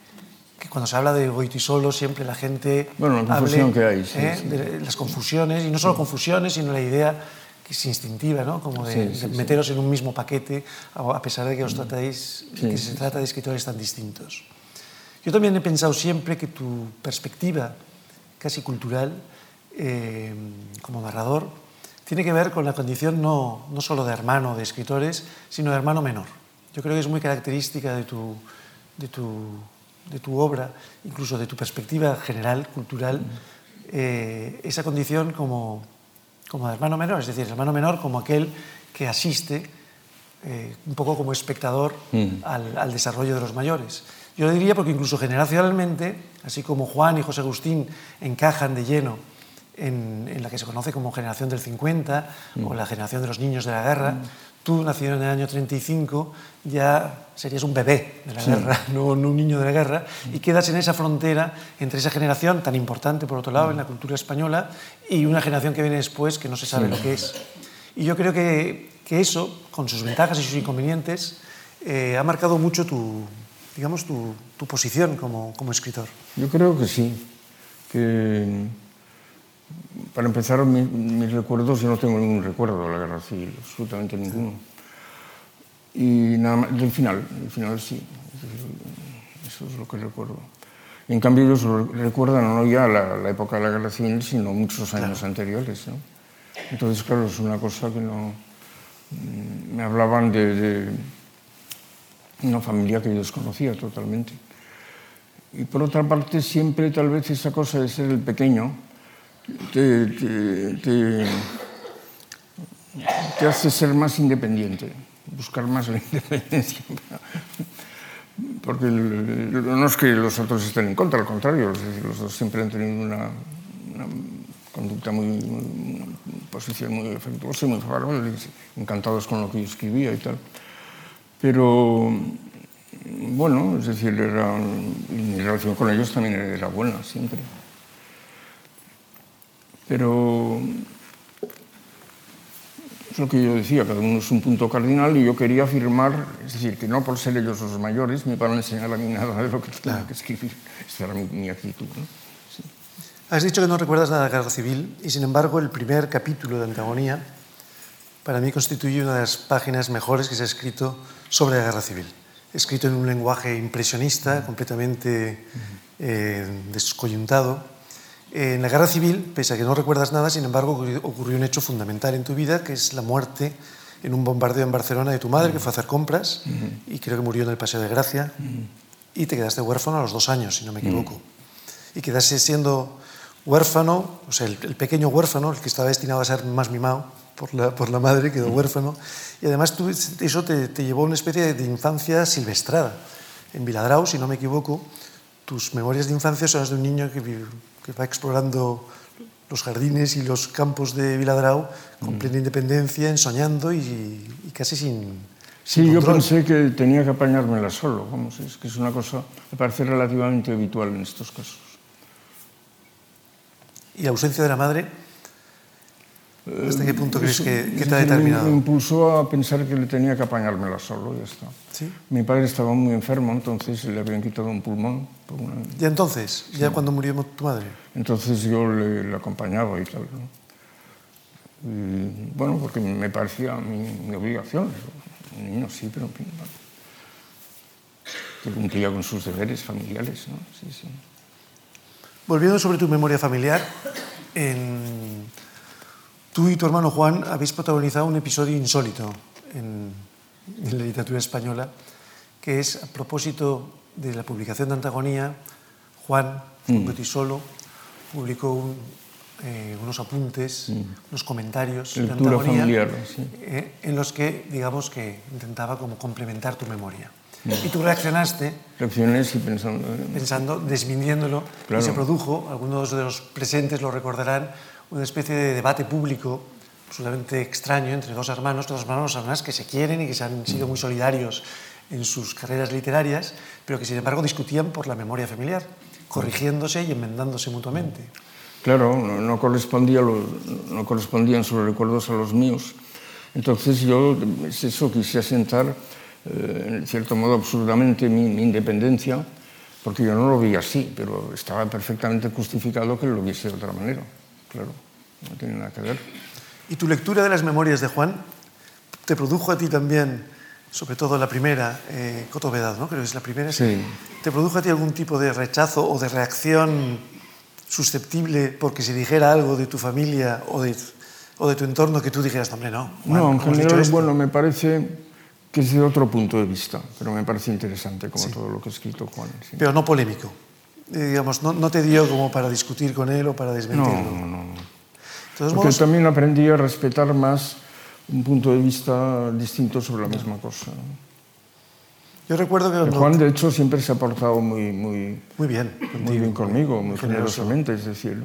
que cuando se habla de Goitisolo siempre la gente Bueno, la confusión que hay, sí, ¿eh? sí. de las confusiones y no solo confusiones, sino la idea que es instintiva, ¿no? Como de, Sí, sí, de sí. meteros en un mismo paquete a pesar de que os tratáis, Sí, que sí, se trata de escritores tan distintos. Yo también he pensado siempre que tu perspectiva casi cultural eh, como narrador tiene que ver con la condición no, no solo de hermano de escritores, sino de hermano menor. Yo creo que es muy característica de tu, de tu, de tu obra, incluso de tu perspectiva general, cultural, eh, esa condición como, como de hermano menor, es decir, hermano menor como aquel que asiste eh, un poco como espectador Mm. al, al desarrollo de los mayores. Yo lo diría porque incluso generacionalmente, así como Juan y José Agustín encajan de lleno en, en la que se conoce como generación del 50 o la generación de los niños de la guerra, tú, nacido en el año 35, ya serías un bebé de la guerra, no, no un niño de la guerra, y quedas en esa frontera entre esa generación tan importante, por otro lado, en la cultura española, y una generación que viene después que no se sabe lo que es. Y yo creo que, que eso, con sus ventajas y sus inconvenientes, eh, ha marcado mucho tu, digamos, tu, tu posición como, como escritor. Yo creo que sí. Que, para empezar, mi- mis recuerdos, yo no tengo ningún recuerdo de la guerra civil, absolutamente ninguno. Y nada más, del final, del final sí. Eso es lo que recuerdo. Y en cambio ellos lo recuerdan no ya la, la época de la guerra civil, sino muchos años anteriores. ¿no? Entonces, claro, es una cosa que no... mm, Me hablaban de, de una familia que yo desconocía totalmente. Y por otra parte, siempre tal vez esa cosa de ser el pequeño te, hace ser más independiente, buscar más la independencia. Porque no es que los otros estén en contra, al contrario, los dos siempre han tenido una, conducta muy, muy- una posición muy afectuosa y muy favorable, encantados con lo que yo escribía y tal. Pero bueno, es decir, era, mi relación con ellos también era buena siempre. Pero es lo que yo decía, cada uno es un punto cardinal y yo quería afirmar, es decir, que no por ser ellos los mayores me van a enseñar a mí nada de lo que tengo que escribir. Esta era mi, mi actitud. ¿no? Sí. Has dicho que no recuerdas nada de la guerra civil y sin embargo el primer capítulo de Antagonía para mí constituye una de las páginas mejores que se ha escrito sobre la guerra civil. Escrito en un lenguaje impresionista, completamente eh, descoyuntado. En la guerra civil, pese a que no recuerdas nada, sin embargo ocurrió- un hecho fundamental en tu vida, que es la muerte en un bombardeo en Barcelona de tu madre que fue a hacer compras y creo que murió en el Paseo de Gracia y te quedaste huérfano a los dos años, si no me equivoco. Y quedaste siendo huérfano, o sea, el, pequeño huérfano, el que estaba destinado a ser más mimado por la, por la madre, quedó huérfano. Y además tú, eso te, te, llevó a una especie de infancia silvestrada. En Viladrau, si no me equivoco, tus memorias de infancia son las de un niño que, que va explorando los jardines y los campos de Viladrau con mm. plena independencia, ensoñando y, y casi sin, Sí, yo pensé que tenía que apañármela solo, vamos, es que es una cosa, me parece relativamente habitual en estos casos. ¿Y la ausencia de la madre? ¿Hasta qué punto crees que, que te ha determinado? Me impulsó a pensar que le tenía que apañármela solo, ya está. ¿Sí? Mi padre estaba muy enfermo, entonces le habían quitado un pulmón. Por una... ¿Y entonces? ¿Ya cuando murió tu madre? Entonces yo le, le acompañaba y tal. ¿no? Y, bueno, porque me parecía mi, mi obligación niño sí, pero en fin, que cumplía con sus deberes familiares. ¿no? Sí, sí. Volviendo sobre tu memoria familiar, en... tú y tu hermano Juan habéis protagonizado un episodio insólito en, en la literatura española, que es a propósito de la publicación de Antagonía, Juan, mm. solo publicó un, eh, unos apuntes, mm. unos comentarios de familiar, sí. eh, en los que, digamos, que intentaba como complementar tu memoria. Mm. Y tú reaccionaste. Reaccioné sí pensando. Eh. Pensando, desmintiéndolo. Claro. Y se produjo, algunos de los presentes lo recordarán, una especie de debate público absolutamente extraño entre dos hermanos, dos hermanos además que se quieren y que se han sido muy solidarios en sus carreras literarias, pero que sin embargo discutían por la memoria familiar, corrigiéndose y enmendándose mutuamente. Claro, no, no, correspondía lo, no correspondían sus recuerdos a los míos. Entonces yo, es eso, quise asentar, eh, en cierto modo absurdamente, mi, mi, independencia, porque yo no lo vi así, pero estaba perfectamente justificado que lo viese de otra manera. Claro, no tiene nada que ver. ¿Y tu lectura de las memorias de Juan te produjo a ti también, sobre todo la primera, eh, Cotovedad, ¿no? Creo que es la primera. Sí. ¿Te produjo a ti algún tipo de rechazo o de reacción susceptible porque se dijera algo de tu familia o de, o de tu entorno que tú dijeras, hombre, no. Juan, no, en general, bueno, me parece que es de otro punto de vista, pero me parece interesante como sí. todo lo que ha escrito Juan. Sí. Pero no polémico. Eh, digamos, no, no, te dio como para discutir con él o para desmentirlo. No, no, no. Entonces, Porque también aprendí a respetar más un punto de vista distinto sobre la misma cosa. Yo recuerdo que... Juan, de hecho, siempre se ha portado muy, muy, muy bien, muy bien conmigo, muy generosamente. Es decir,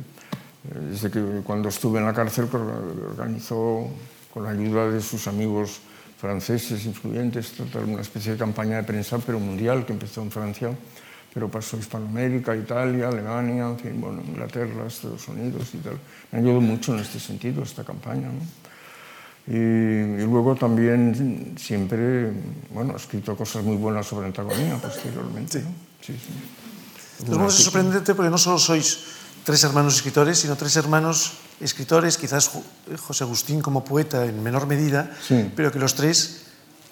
desde que cuando estuve en la cárcel organizó, con la ayuda de sus amigos franceses influyentes, una especie de campaña de prensa, pero mundial, que empezó en Francia, pero pasó Hispanoamérica, Italia, Alemania, en fin, bueno, Inglaterra, Estados Unidos y tal. Me ayudó mucho en este sentido esta campaña. ¿no? Y, y, luego también siempre, bueno, ha escrito cosas muy buenas sobre antagonía posteriormente. Sí. ¿no? Sí, sí. Entonces, bueno, es sorprendente porque no solo sois tres hermanos escritores, sino tres hermanos escritores, quizás José Agustín como poeta en menor medida, sí. pero que los tres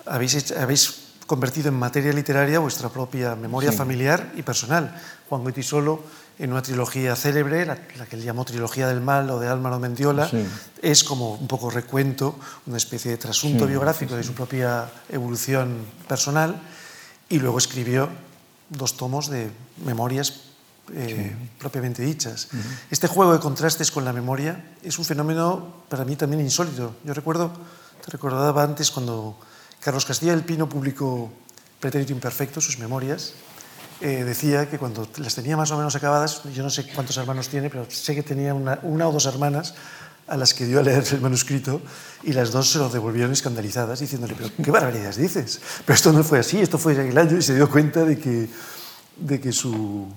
habéis, hecho, habéis convertido en materia literaria vuestra propia memoria Sí. familiar y personal. Juan Goitisolo, en una trilogía célebre, la, la que él llamó Trilogía del Mal o de Álvaro Mendiola, Sí. es como un poco recuento, una especie de trasunto Sí, biográfico sí, de sí. su propia evolución personal, y luego escribió dos tomos de memorias eh, propiamente dichas. Este juego de contrastes con la memoria es un fenómeno para mí también insólito. Yo recuerdo, te recordaba antes cuando Carlos Castilla del Pino publicó Pretérito Imperfecto, sus memorias, eh, decía que cuando las tenía más o menos acabadas, yo no sé cuántos hermanos tiene, pero sé que tenía una, una o dos hermanas a las que dio a leer el manuscrito y las dos se lo devolvieron escandalizadas diciéndole, pero qué barbaridades dices, pero esto no fue así, esto fue el año y se dio cuenta de que, de que su...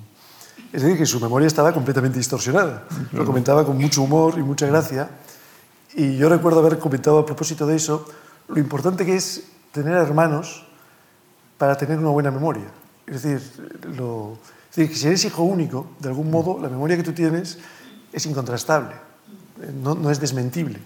Es decir, que su memoria estaba completamente distorsionada. Lo comentaba con mucho humor y mucha gracia. Y yo recuerdo haber comentado a propósito de eso lo importante que es tener hermanos para tener una buena memoria. Es decir, lo, es decir, que si eres hijo único, de algún modo la memoria que tú tienes es incontrastable, no, no es desmentible.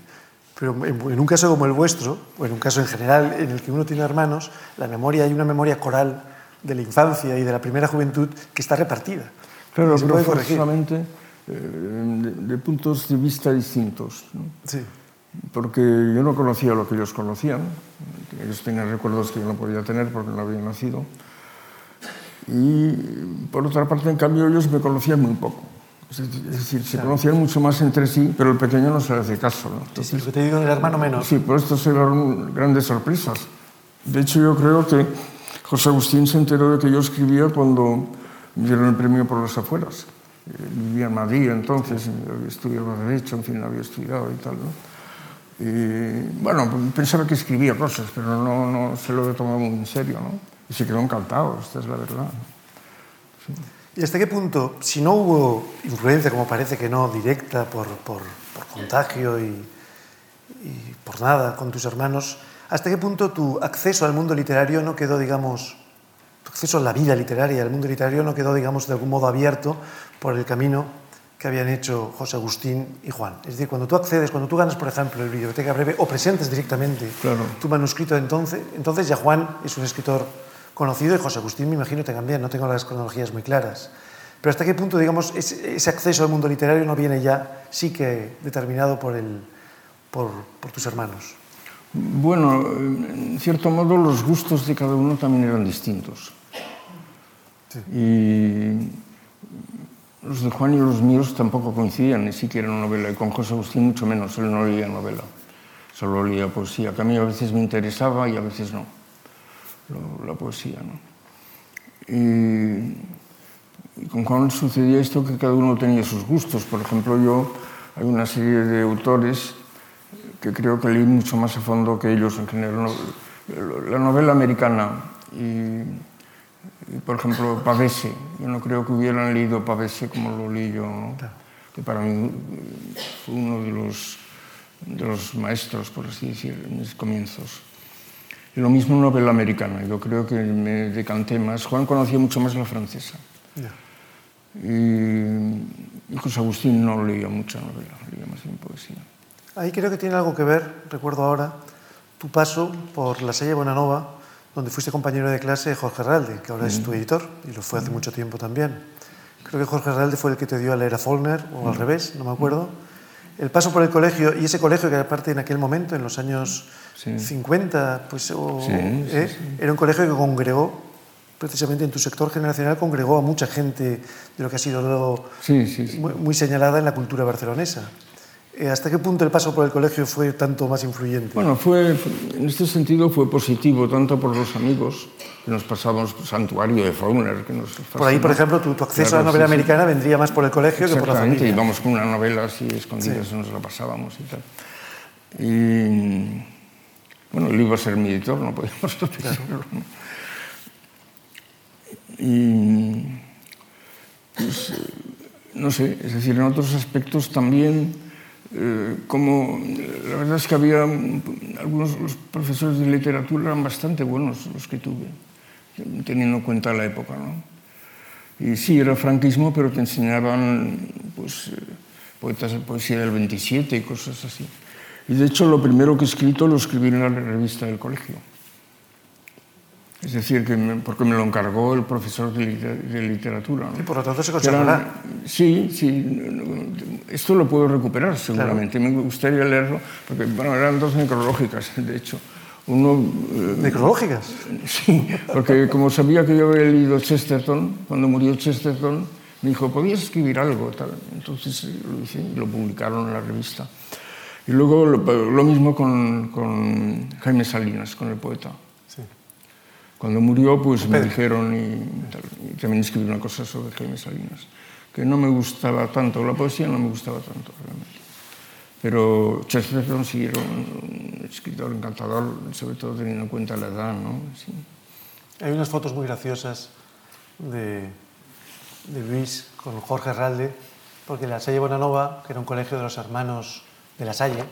Pero en, en, un caso como el vuestro, o en un caso en general en el que uno tiene hermanos, la memoria, hay una memoria coral de la infancia y de la primera juventud que está repartida. Claro, pero forzosamente eh, de, de, puntos de vista distintos. ¿no? Sí. Porque yo no conocía lo que ellos conocían. Ellos tenían recuerdos que yo no podía tener porque no había nacido. Y por otra parte, en cambio, ellos me conocían muy poco. Es decir, se conocían mucho más entre sí, pero el pequeño no se le hace caso. ¿no? Entonces, lo que te digo del hermano menor. Sí, por esto se dieron grandes sorpresas. De hecho, yo creo que José Agustín se enteró de que yo escribía cuando me dieron el premio por las afueras. Eh, vivía en Madrid entonces, había estudiado Derecho, en fin, había estudiado y tal. ¿no? E, bueno, pensaba que escribía cosas, pero no, no se lo tomaba muy en serio, ¿no? Y se quedó encantado, esta es la verdad. Sí. ¿Y hasta qué punto, si no hubo influencia, como parece que no, directa por, por, por contagio y, y, por nada con tus hermanos, ¿hasta qué punto tu acceso al mundo literario no quedó, digamos, tu acceso a la vida literaria, al mundo literario no quedó, digamos, de algún modo abierto por el camino que habían hecho José Agustín y Juan? Es decir, cuando tú accedes, cuando tú ganas, por ejemplo, el Biblioteca Breve o presentes directamente claro. tu manuscrito, entonces, entonces ya Juan es un escritor conocido y José Agustín me imagino también, no tengo las cronologías muy claras. Pero hasta qué punto, digamos, ese, ese acceso al mundo literario no viene ya sí que determinado por, el, por, por tus hermanos? Bueno, en cierto modo los gustos de cada uno también eran distintos. Sí. Y los de Juan y los míos tampoco coincidían, ni siquiera en novela. Y con José Agustín mucho menos, él no leía novela, solo leía poesía, que a mí a veces me interesaba y a veces no, la poesía. ¿no? Y, y con Juan sucedía esto que cada uno tenía sus gustos. Por ejemplo, yo, hay una serie de autores que creo que leí mucho más a fondo que ellos en general. La novela americana y, por ejemplo, Pavese. Yo no creo que hubieran leído Pavese como lo leí yo, ¿no? que para mí fue uno de los, de los maestros, por así decir, en mis comienzos. Y lo mismo novela americana. Yo creo que me decanté más. Juan conocía mucho más la francesa. Yeah. Y, y José Agustín no leía mucha novela, leía más bien poesía. Ahí creo que tiene algo que ver, recuerdo ahora, tu paso por la Salle Bonanova, donde fuiste compañero de clase de Jorge Herralde, que ahora mm. es tu editor, y lo fue hace mucho tiempo también. Creo que Jorge Herralde fue el que te dio a leer a Faulkner, o al revés, no me acuerdo. El paso por el colegio, y ese colegio que aparte en aquel momento, en los años sí. 50, pues, o, sí, ¿eh? sí, era un colegio que congregó, precisamente en tu sector generacional, congregó a mucha gente de lo que ha sido luego muy, muy señalada en la cultura barcelonesa. Eh, ¿Hasta qué punto el paso por el colegio fue tanto más influyente? Bueno, fue, en este sentido fue positivo, tanto por los amigos, que nos pasábamos santuario de Faulkner. Que nos por ahí, por ejemplo, tu, tu acceso claro, a la novela sí, americana sí. vendría más por el colegio que por la familia. íbamos con una novela así escondida, sí. nos la pasábamos y tal. Y, bueno, él iba a ser mi editor, no podíamos claro. Y, pues, no sé, es decir, en otros aspectos también eh, como la verdad es que había algunos los profesores de literatura eran bastante buenos los que tuve, teniendo en cuenta la época. ¿no? Y sí, era franquismo, pero te enseñaban pues, poetas de poesía del 27 y cosas así. Y de hecho lo primero que he escrito lo escribí en la revista del colegio. Es decir, que me, porque me lo encargó el profesor de, de literatura. ¿no? Y por lo tanto se conservará. Sí, sí. Esto lo puedo recuperar seguramente. Claro. Me gustaría leerlo, porque bueno, eran dos necrológicas, de hecho. Uno, eh, ¿Necrológicas? Sí, porque como sabía que yo había leído Chesterton, cuando murió Chesterton, me dijo, ¿podías escribir algo? Tal. Entonces lo hice y lo publicaron en la revista. Y luego lo, lo mismo con, con Jaime Salinas, con el poeta. Cuando murió, pues me dijeron, y, y, también escribí una cosa sobre Jaime Salinas, que no me gustaba tanto, la poesía no me gustaba tanto realmente. Pero Chesterton sí era un, escritor encantador, sobre todo teniendo en cuenta la edad, ¿no? Sí. Hay unas fotos muy graciosas de, de Luis con Jorge Herralde, porque la Salle Bonanova, que era un colegio de los hermanos de la Salle,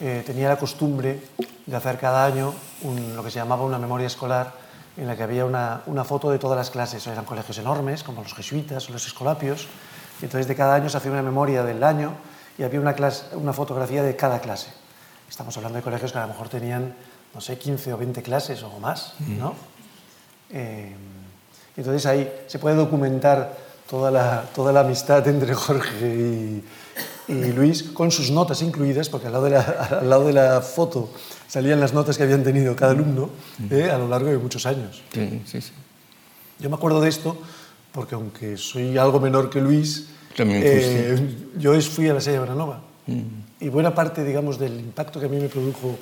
eh, tenía la costumbre de hacer cada año un, lo que se llamaba una memoria escolar en la que había una, una, foto de todas las clases. Eran colegios enormes, como los jesuitas o los escolapios, y entonces de cada año se hacía una memoria del año y había una, clase, una fotografía de cada clase. Estamos hablando de colegios que a lo mejor tenían, no sé, 15 o 20 clases o más, ¿no? Eh, entonces ahí se puede documentar toda la, toda la amistad entre Jorge y, y Luis con sus notas incluidas, porque al lado de la, al lado de la foto salían las notas que habían tenido cada alumno eh, a lo largo de muchos años. Sí, sí, sí. Yo me acuerdo de esto porque aunque soy algo menor que Luis, eh, yo fui a la Sella Branova y buena parte, digamos, del impacto que a mí me produjo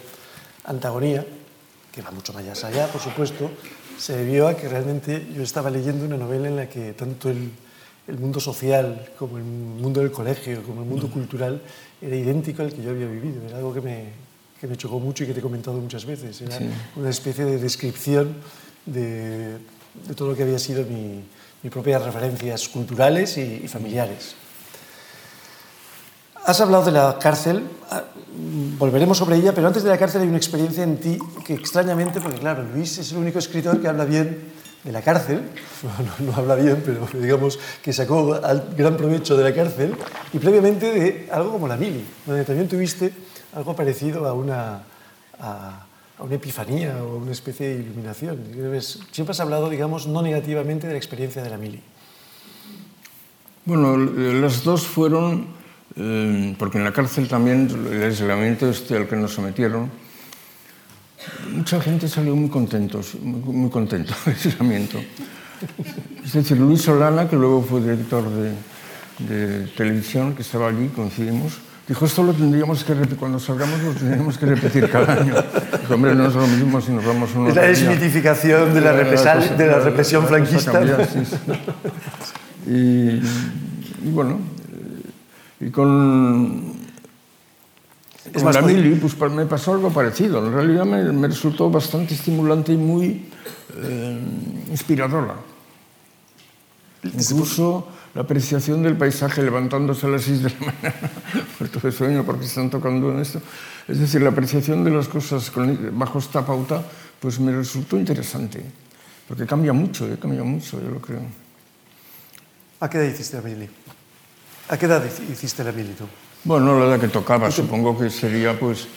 Antagonía, que va mucho más allá, por supuesto, se debió a que realmente yo estaba leyendo una novela en la que tanto el, el mundo social como el mundo del colegio, como el mundo cultural, era idéntico al que yo había vivido. Era algo que me, que me chocó mucho y que te he comentado muchas veces. Era Sí. una especie de descripción de, de todo lo que había sido mi, mis propias referencias culturales y, y familiares. Has hablado de la cárcel, ah, volveremos sobre ella, pero antes de la cárcel hay una experiencia en ti que extrañamente, porque claro, Luis es el único escritor que habla bien de la cárcel, no, no habla bien, pero digamos que sacó al- gran provecho de la cárcel, y previamente de algo como la Mili, donde también tuviste algo parecido a una, a, a una epifanía o una especie de iluminación. Siempre has hablado, digamos, no negativamente de la experiencia de la Mili. Bueno, las dos fueron, eh, porque en la cárcel también, el aislamiento este al que nos sometieron, mucha gente salió muy contentos, muy, muy contento del aislamiento. Es decir, Luis Solana, que luego fue director de, de televisión, que estaba allí, coincidimos, dijo, esto lo tendríamos que repetir, cuando salgamos lo tendríamos que repetir cada año. Dijo, hombre, no es lo mismo si nos vamos uno Es la al día". desmitificación de la, represal- de la represión la franquista. cambia, sí, sí. Y, y bueno, eh, y con, Es más, la podía- mili pues, me pasó algo parecido. En realidad me, me resultó bastante estimulante y muy eh, inspiradora. Incluso la apreciación del paisaje levantándose a las 6 de la mañana, muerto de sueño porque están tocando en esto. Es decir, la apreciación de las cosas con- bajo esta pauta pues me resultó interesante. Porque cambia mucho, eh, cambia mucho, yo lo creo. ¿A qué edad hiciste la Mili? ¿A qué edad hici- hiciste la Mili tú? Bueno, la edad que tocaba, supongo que sería pues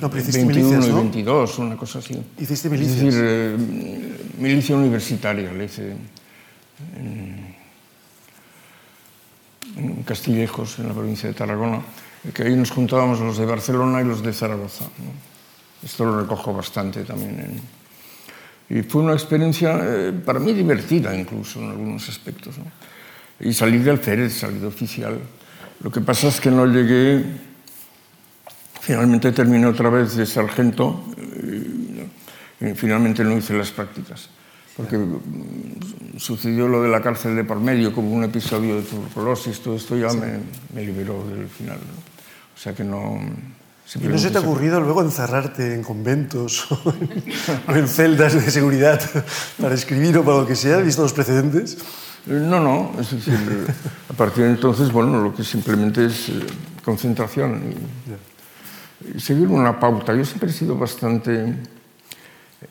No, pero hiciste 21 milicias, y ¿no? 22, una cosa así. Hiciste Es milicias. decir, eh, milicia universitaria, le hice en, en Castillejos, en la provincia de Tarragona, que ahí nos juntábamos los de Barcelona y los de Zaragoza. ¿no? Esto lo recojo bastante también. en- y fue una experiencia eh, para mí divertida incluso en algunos aspectos. ¿no? Y salí de alférez, salí de oficial. Lo que pasa es que no llegué, finalmente terminé otra vez de sargento y, y finalmente no hice las prácticas. Porque mm, sucedió lo de la cárcel de por medio, como un episodio de tuberculosis, todo esto ya me, me liberó del final. ¿no? O sea que no... ¿Y no se te ha ocurrido luego encerrarte en conventos o en, o en celdas de seguridad para escribir o para lo que sea, visto los precedentes? No, no, es decir, a partir de entonces, bueno, lo que simplemente es eh, concentración y, y seguir una pauta. Yo siempre he sido bastante...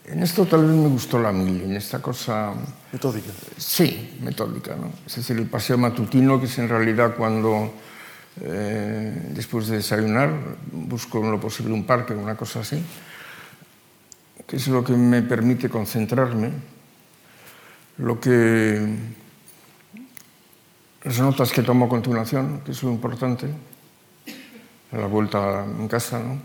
En esto tal vez me gustó la mil, en esta cosa, Metódica. sí, metódica, ¿no? Es decir, el paseo matutino, que es en realidad cuando, eh, después de desayunar, busco en lo posible un parque, una cosa así, que es lo que me permite concentrarme, lo que las notas que tomo a continuación, que es lo importante, a la vuelta en casa, ¿no?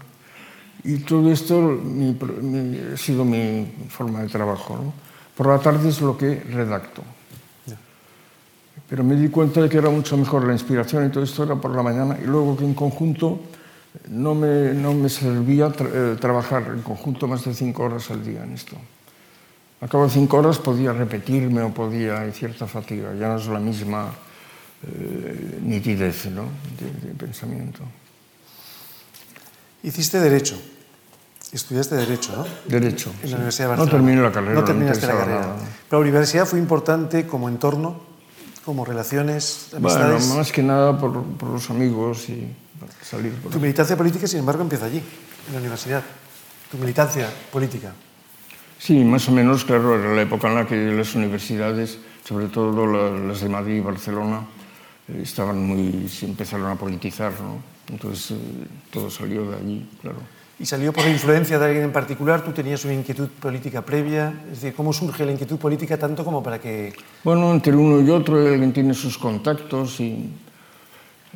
Y todo esto mi- mi- ha sido mi forma de trabajo. ¿no? Por la tarde es lo que redacto. Pero me di cuenta de que era mucho mejor la inspiración y todo esto era por la mañana y luego que en conjunto no me, no me servía tra- eh, trabajar en conjunto más de cinco horas al día en esto. A cabo de cinco horas podía repetirme o podía, hay cierta fatiga, ya no es la misma eh, nitidez ¿no? de, de pensamiento. Hiciste Derecho. Estudiaste Derecho, ¿no? Derecho. En sí. la Universidad de No Barcelona. terminé la carrera. No terminaste la interesaba carrera. nada. Pero la universidad fue importante como entorno, como relaciones, Bueno, amistades. más que nada por, por los amigos y salir por Tu ahí. militancia política, sin embargo, empieza allí, en la universidad. Tu militancia política. Sí, más o menos, claro, era la época en la que las universidades, sobre todo la- las de Madrid y Barcelona, estaban muy, se empezaron a politizar, ¿no? Entonces eh, todo salió de allí, claro. ¿Y salió por la influencia de alguien en particular? ¿Tú tenías una inquietud política previa? Es decir, ¿cómo surge la inquietud política tanto como para que... Bueno, entre uno y otro alguien tiene sus contactos y,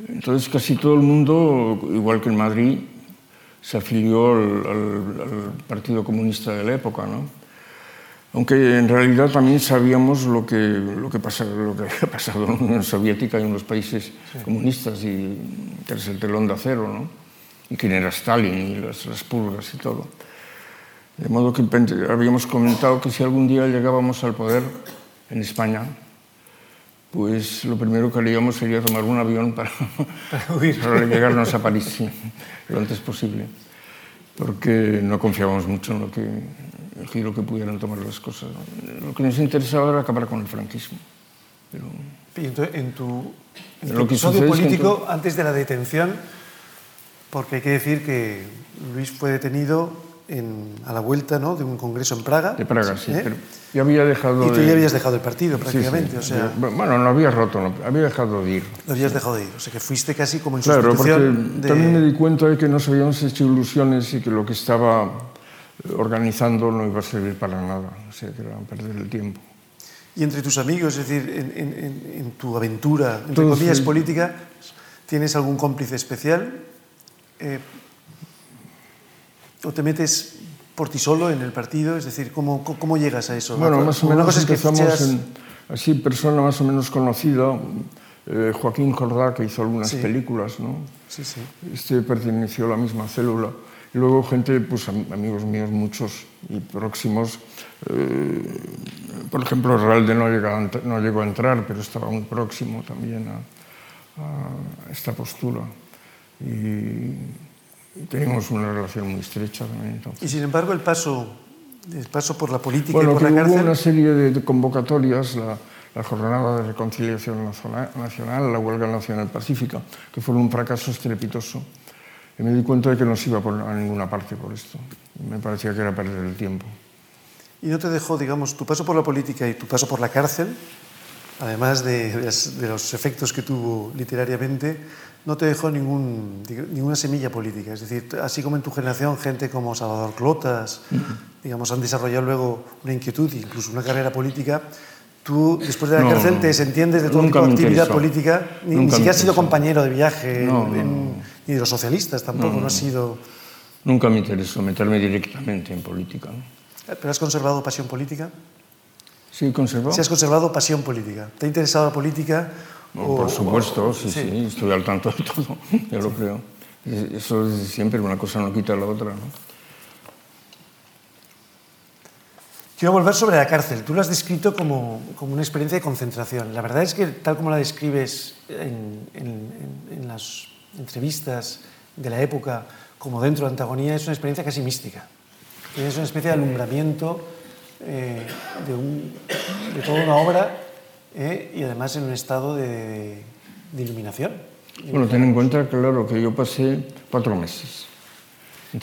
Entonces casi todo el mundo, igual que en Madrid, se afilió al, al Partido Comunista de la época, ¿no? Aunque en realidad también sabíamos lo que, lo que, pasa, lo que había pasado en la Unión Soviética y en los países sí. comunistas y tras el telón de acero, ¿no? y quién era Stalin y las, las, purgas y todo. De modo que habíamos comentado que si algún día llegábamos al poder en España, pues lo primero que haríamos sería tomar un avión para, para, huir. para llegarnos a París sí, lo antes posible, porque no confiábamos mucho en lo que el giro que pudieran tomar las cosas. Lo que nos interesaba era acabar con el franquismo. Pero... Y entonces, en tu, en tu lo que episodio político, es que antes de la detención, porque hay que decir que Luis fue detenido en, a la vuelta ¿no? de un congreso en Praga. De Praga, sí. ¿eh? Pero yo había dejado y tú de... ya habías dejado el partido prácticamente. Sí, sí. O sea... Bueno, no había roto, no, había dejado de ir. Lo habías dejado de ir, o sea que fuiste casi como en claro, sustitución porque de... también me di cuenta de que nos habíamos hecho ilusiones y que lo que estaba organizando no iba a servir para nada, o sea, que era perder el tiempo. Y entre tus amigos, es decir, en, en, en tu aventura, entre Todos comillas, sí. política, ¿tienes algún cómplice especial? Eh, ¿O te metes por ti solo en el partido? Es decir, ¿cómo, cómo llegas a eso? Bueno, más o menos cosa empezamos es que en, así, persona más o menos conocida, eh, Joaquín Jordá, que hizo algunas Sí. películas, ¿no? Sí, sí. Este perteneció a la misma célula. Y luego gente, pues am- amigos míos muchos y próximos. eh, por ejemplo, Realde no, llega no llegó a entrar, pero estaba muy próximo también a, a esta postura. Y, y teníamos una relación muy estrecha también. entonces. Y sin embargo, el paso, el paso por la política Bueno, y por la hubo cárcel... una serie de, de convocatorias, la, la Jornada de Reconciliación Nacional, la Huelga Nacional Pacífica, que fueron un fracaso estrepitoso. Y me di cuenta de que no se iba a ninguna parte por esto. Me parecía que era perder el tiempo. Y no te dejó, digamos, tu paso por la política y tu paso por la cárcel, además de, de los efectos que tuvo literariamente, no te dejó ningún, ninguna semilla política. Es decir, así como en tu generación gente como Salvador Clotas, digamos, han desarrollado luego una inquietud incluso una carrera política, tú después de la No, cárcel no. te desentiendes de me actividad política, ni, ni siquiera has sido compañero de viaje, No, en- ni de los socialistas tampoco, no, has no. sido... Nunca me interesó meterme directamente en política. ¿no? ¿Pero has conservado pasión política? ¿Sí conservó? Si has conservado pasión política. ¿Te ha interesado la política? No, o- por supuesto, o- sí, sí, estoy al tanto de todo, ya lo creo. Eso desde siempre, una cosa no quita la otra. ¿no? Quiero volver sobre la cárcel. Tú lo has descrito como, como una experiencia de concentración. La verdad es que tal como la describes en, en- en- en las entrevistas de la época, como dentro de Antagonía, es una experiencia casi mística. Es una especie de alumbramiento eh, de, un- de toda una obra eh, y además en un estado de, de iluminación. Bueno, ten en cuenta, claro, que yo pasé cuatro meses.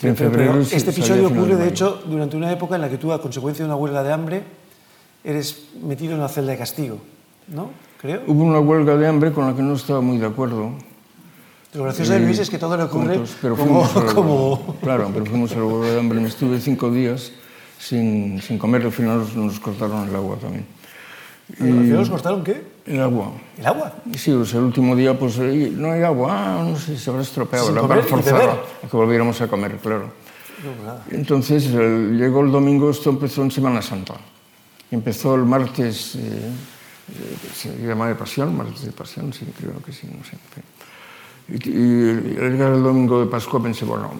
Pero- pero y este episodio ocurre, de de hecho, durante una época en la que tú, a consecuencia de una huelga de hambre, eres metido en una celda de castigo, ¿no? Creo. Hubo una huelga de hambre con la que no estaba muy de acuerdo. Lo gracioso de Luis eh, es que todo le ocurre juntos, pero como, fuimos como... Claro, pero fuimos al huevo de hambre. Me estuve cinco días sin, sin comer. Al final nos, nos cortaron el agua también. ¿Los os cortaron qué? El agua. ¿El agua? Sí, pues el último día, pues eh, no hay agua, ah, no sé, se habrá estropeado, Sin la habrán forzado a que volviéramos a comer, claro. No, nada. Entonces el, llegó el domingo, esto empezó en Semana Santa. Empezó el martes, eh, eh, se llama de pasión, martes de pasión, sí, creo que sí, no sé. Y, y llegar el domingo de Pascua pensé, bueno,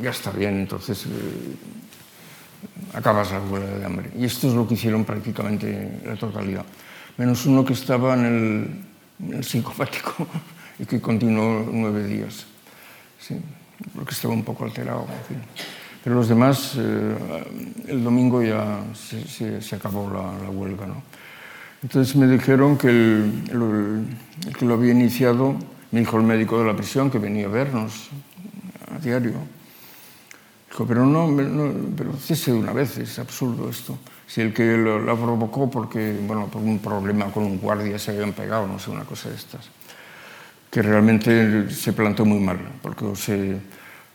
ya está bien, entonces eh, acabas la huelga de hambre. Y esto es lo que hicieron prácticamente la totalidad. Menos uno que estaba en el, en el psicopático y que continuó nueve días. Sí, porque estaba un poco alterado. en fin. Pero los demás, eh, el domingo ya se, se- se acabó la, la huelga. ¿no? Entonces me dijeron que el, el- el que lo había iniciado, me dijo el médico de la prisión que venía a vernos a diario. Dijo, pero no, no, pero cese de una vez, es absurdo esto. Si el que lo, la provocó porque, bueno, por un problema con un guardia se habían pegado, no sé, una cosa de estas. Que realmente se plantó muy mal, porque o se,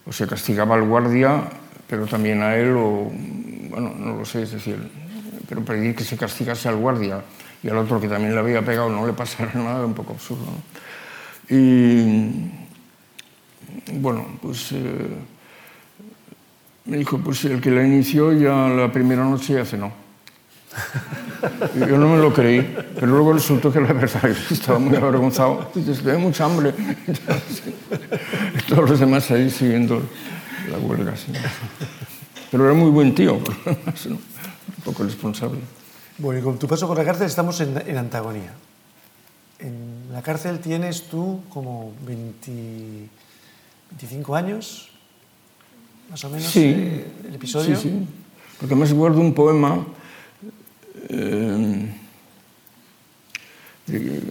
o se castigaba al guardia, pero también a él, o, bueno, no lo sé, es decir, pero pedir que se castigase al guardia y al otro que también le había pegado no le pasara nada, un poco absurdo. Y bueno, pues eh, me dijo, pues el que la inició ya la primera noche ya cenó. Yo no me lo creí, pero luego resultó que la verdad, yo estaba muy avergonzado. Tengo mucha hambre. Todos los demás ahí siguiendo la huelga. Pero era muy buen tío, un poco responsable. Bueno, y con tu paso por la cárcel estamos en, en antagonía. En la cárcel tienes tú como 20, 25 años, más o menos, Sí. eh, el episodio. Sí, sí. Porque además guardo un poema. eh, de-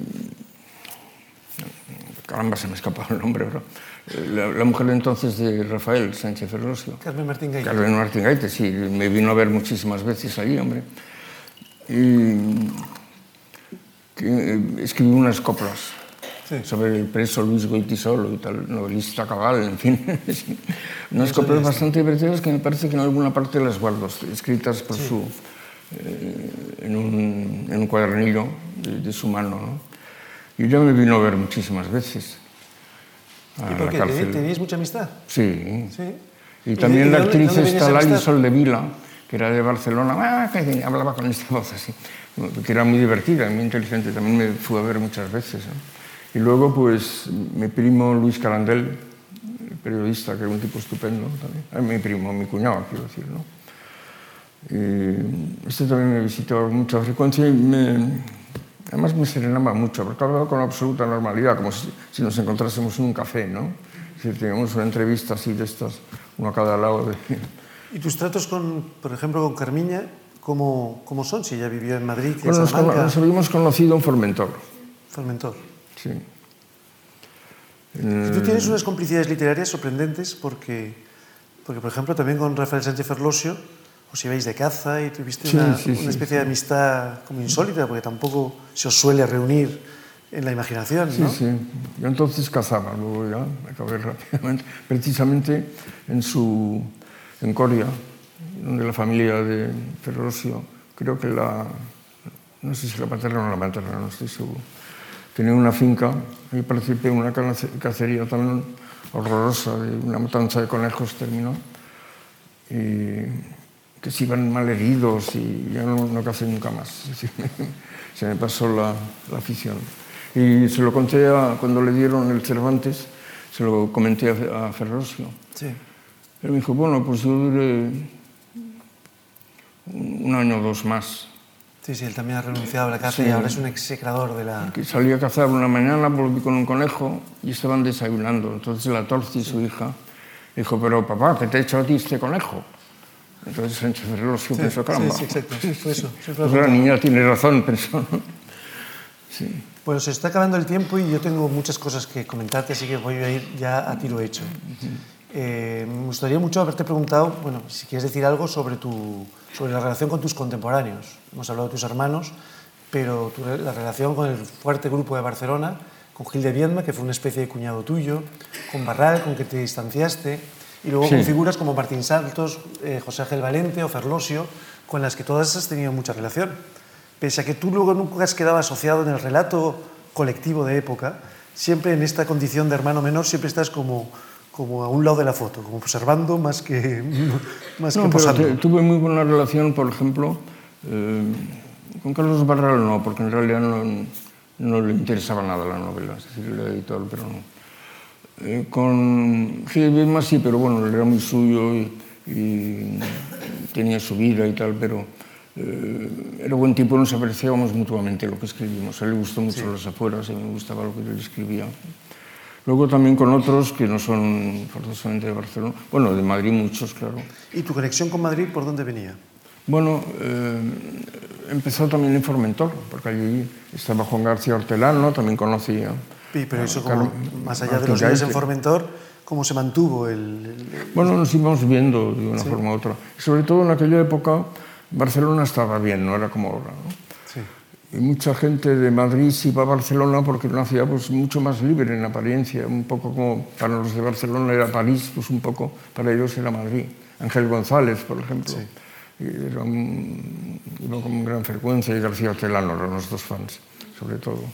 caramba, se me ha escapado el nombre. Eh, La, la mujer entonces de Rafael Sánchez Ferrosio. Carmen Martín Gaite. Carmen Martín Gaite, sí, me vino a ver muchísimas veces allí, hombre. Y que, eh, escribí unas coplas Sí. sobre el preso Luis Goitisolo y tal, novelista cabal, en fin. sí. Unas coplas bastante divertidas que me parece que en alguna parte las guardo, escritas por su, eh, en, un, en un cuadernillo de, de su mano. ¿no? Y ella me vino a ver muchísimas veces. a ¿Y por qué? cárcel. ¿Te- ¿Teníais mucha amistad? Sí, Sí. y también de- la de actriz esa Lali amistad? Soldevila, que era de Barcelona, ah, que hablaba con esta voz así, que era muy divertida, muy inteligente, también me fui a ver muchas veces. ¿no? Y luego, pues, mi primo Luis Carandel, el periodista, que era un tipo estupendo también, Eh, mi primo, mi cuñado, quiero decir, ¿no? Este también me visitó mucha frecuencia y me, además me serenaba mucho, porque hablaba con absoluta normalidad, como si, si nos encontrásemos en un café, ¿no? Decir, teníamos una entrevista así de estas, uno a cada lado de... ¿Y tus tratos, con, por ejemplo, con Carmiña, cómo, cómo son? Si ella vivió en Madrid, en Bueno, Salamanca, nos habíamos conocido en Formentor, Formentor. sí. Y tú tienes unas complicidades literarias sorprendentes porque, porque, por ejemplo, también con Rafael Sánchez Ferlosio os ibais de caza y tuviste Sí, una, sí, una sí. especie de amistad como insólita, porque tampoco se os suele reunir en la imaginación, Sí, ¿no? sí. Yo entonces cazaba, luego ya acabé rápidamente, precisamente en su, en Coria, donde la familia de Ferrosio, creo que la, no sé si la paterna o la materna, no estoy seguro, tenía una finca, y participé en una cace- cacería tan horrorosa, de una matanza de conejos terminó, y que se iban mal heridos y ya no, no cacé nunca más. Se me pasó la, la afición. Y se lo conté a, cuando le dieron el Cervantes, se lo comenté a, a Ferrosio. Sí. Él me dijo, bueno, pues yo duré un año o dos más. Sí, sí, él también ha renunciado a la caza Sí. y ahora es un execrador de la... Que salí a cazar una mañana, volví con un conejo y estaban desayunando. Entonces la Torci, su hija, dijo, pero papá, ¿qué te ha hecho a ti este conejo? Entonces Sánchez Ferrosio Sí, pensó, caramba. sí, sí, exacto, eso, Pues la niña tiene razón, pensó. ¿no? Sí. Bueno, se está acabando el tiempo y yo tengo muchas cosas que comentarte, así que voy a ir ya a tiro hecho. Eh, me gustaría mucho haberte preguntado, bueno, si quieres decir algo sobre, tu, sobre la relación con tus contemporáneos. Hemos hablado de tus hermanos, pero tu la relación con el fuerte grupo de Barcelona, con Gil de Viedma, que fue una especie de cuñado tuyo, con Barral, con que te distanciaste, y luego Sí. con figuras como Martín Santos, eh, José Ángel Valente o Ferlosio, con las que todas has tenido mucha relación. Pese a que tú luego nunca has quedado asociado en el relato colectivo de época, siempre en esta condición de hermano menor, siempre estás como, como a un lado de la foto, como observando más que, más No, que posando. te- tuve muy buena relación, por ejemplo, eh, con Carlos Barral no, porque en realidad no, no le interesaba nada la novela, es decir, el editor, pero no. Eh, con Gil Vilma sí, pero bueno, era muy suyo y, y tenía su vida y tal, pero eh, era buen tipo, nos apreciábamos mutuamente lo que escribimos. A él le gustó mucho las afueras y me gustaba lo que él escribía. Luego también con otros que no son forzosamente de Barcelona, bueno, de Madrid muchos, claro. ¿Y tu conexión con Madrid por dónde venía? Bueno, eh, empezó también en Formentor, porque allí estaba Juan García Hortelano, también conocía. Sí, pero eso, como, más allá de Martín los años en. Formentor, ¿cómo se mantuvo el, el- Bueno, nos íbamos viendo de una forma u otra. Sobre todo en aquella época, Barcelona estaba bien, no era como ahora. ¿no? Sí. Y mucha gente de Madrid se iba a Barcelona porque era una ciudad pues, mucho más libre en apariencia, un poco como para los de Barcelona era París, pues un poco para ellos era Madrid. Ángel González, por ejemplo, era un, iba con gran frecuencia y García Telano eran los dos fans, sobre todo.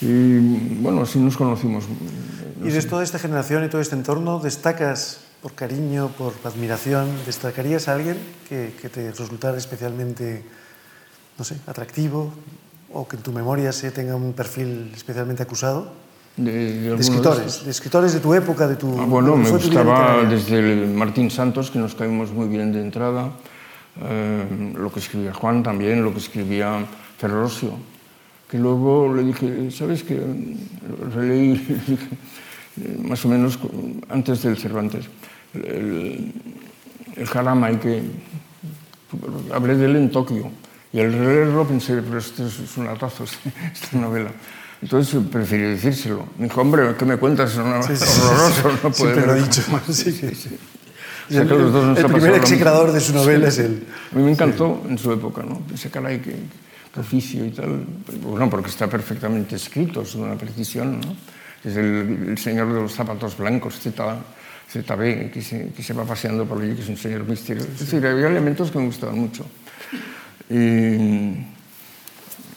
Y bueno, así nos conocimos. No y de sé. toda esta generación y todo este entorno, ¿destacas por cariño, por admiración, destacarías a alguien que, que te resultara especialmente, no sé, atractivo o que en tu memoria se tenga un perfil especialmente acusado? De, de, de escritores, de, escritores de tu época, de tu... Ah, bueno, me gustaba desde el Martín Santos, que nos caímos muy bien de entrada, eh, lo que escribía Juan también, lo que escribía Ferrosio, que luego le dije, ¿sabes qué? Releí, más o menos antes del Cervantes, el, el Jarama, y que hablé de él en Tokio, y al releerlo pensé, pero esto es un atazo, esta novela. Entonces preferí decírselo. Me dijo, hombre, ¿qué me cuentas? Es una Sí, sí, horroroso, sí, no puede te lo he dicho. Sí, Sí. O sea, el, los dos nos el primer execrador de su novela es él. A mí me encantó en su época, ¿no? Pensé, caray, qué, qué oficio y tal. Bueno, porque está perfectamente escrito, es una precisión, ¿no? Es el, el señor de los zapatos blancos, Z, ZB, que se, que se va paseando por allí, que es un señor misterioso. Es decir, había elementos que me gustaban mucho. Y,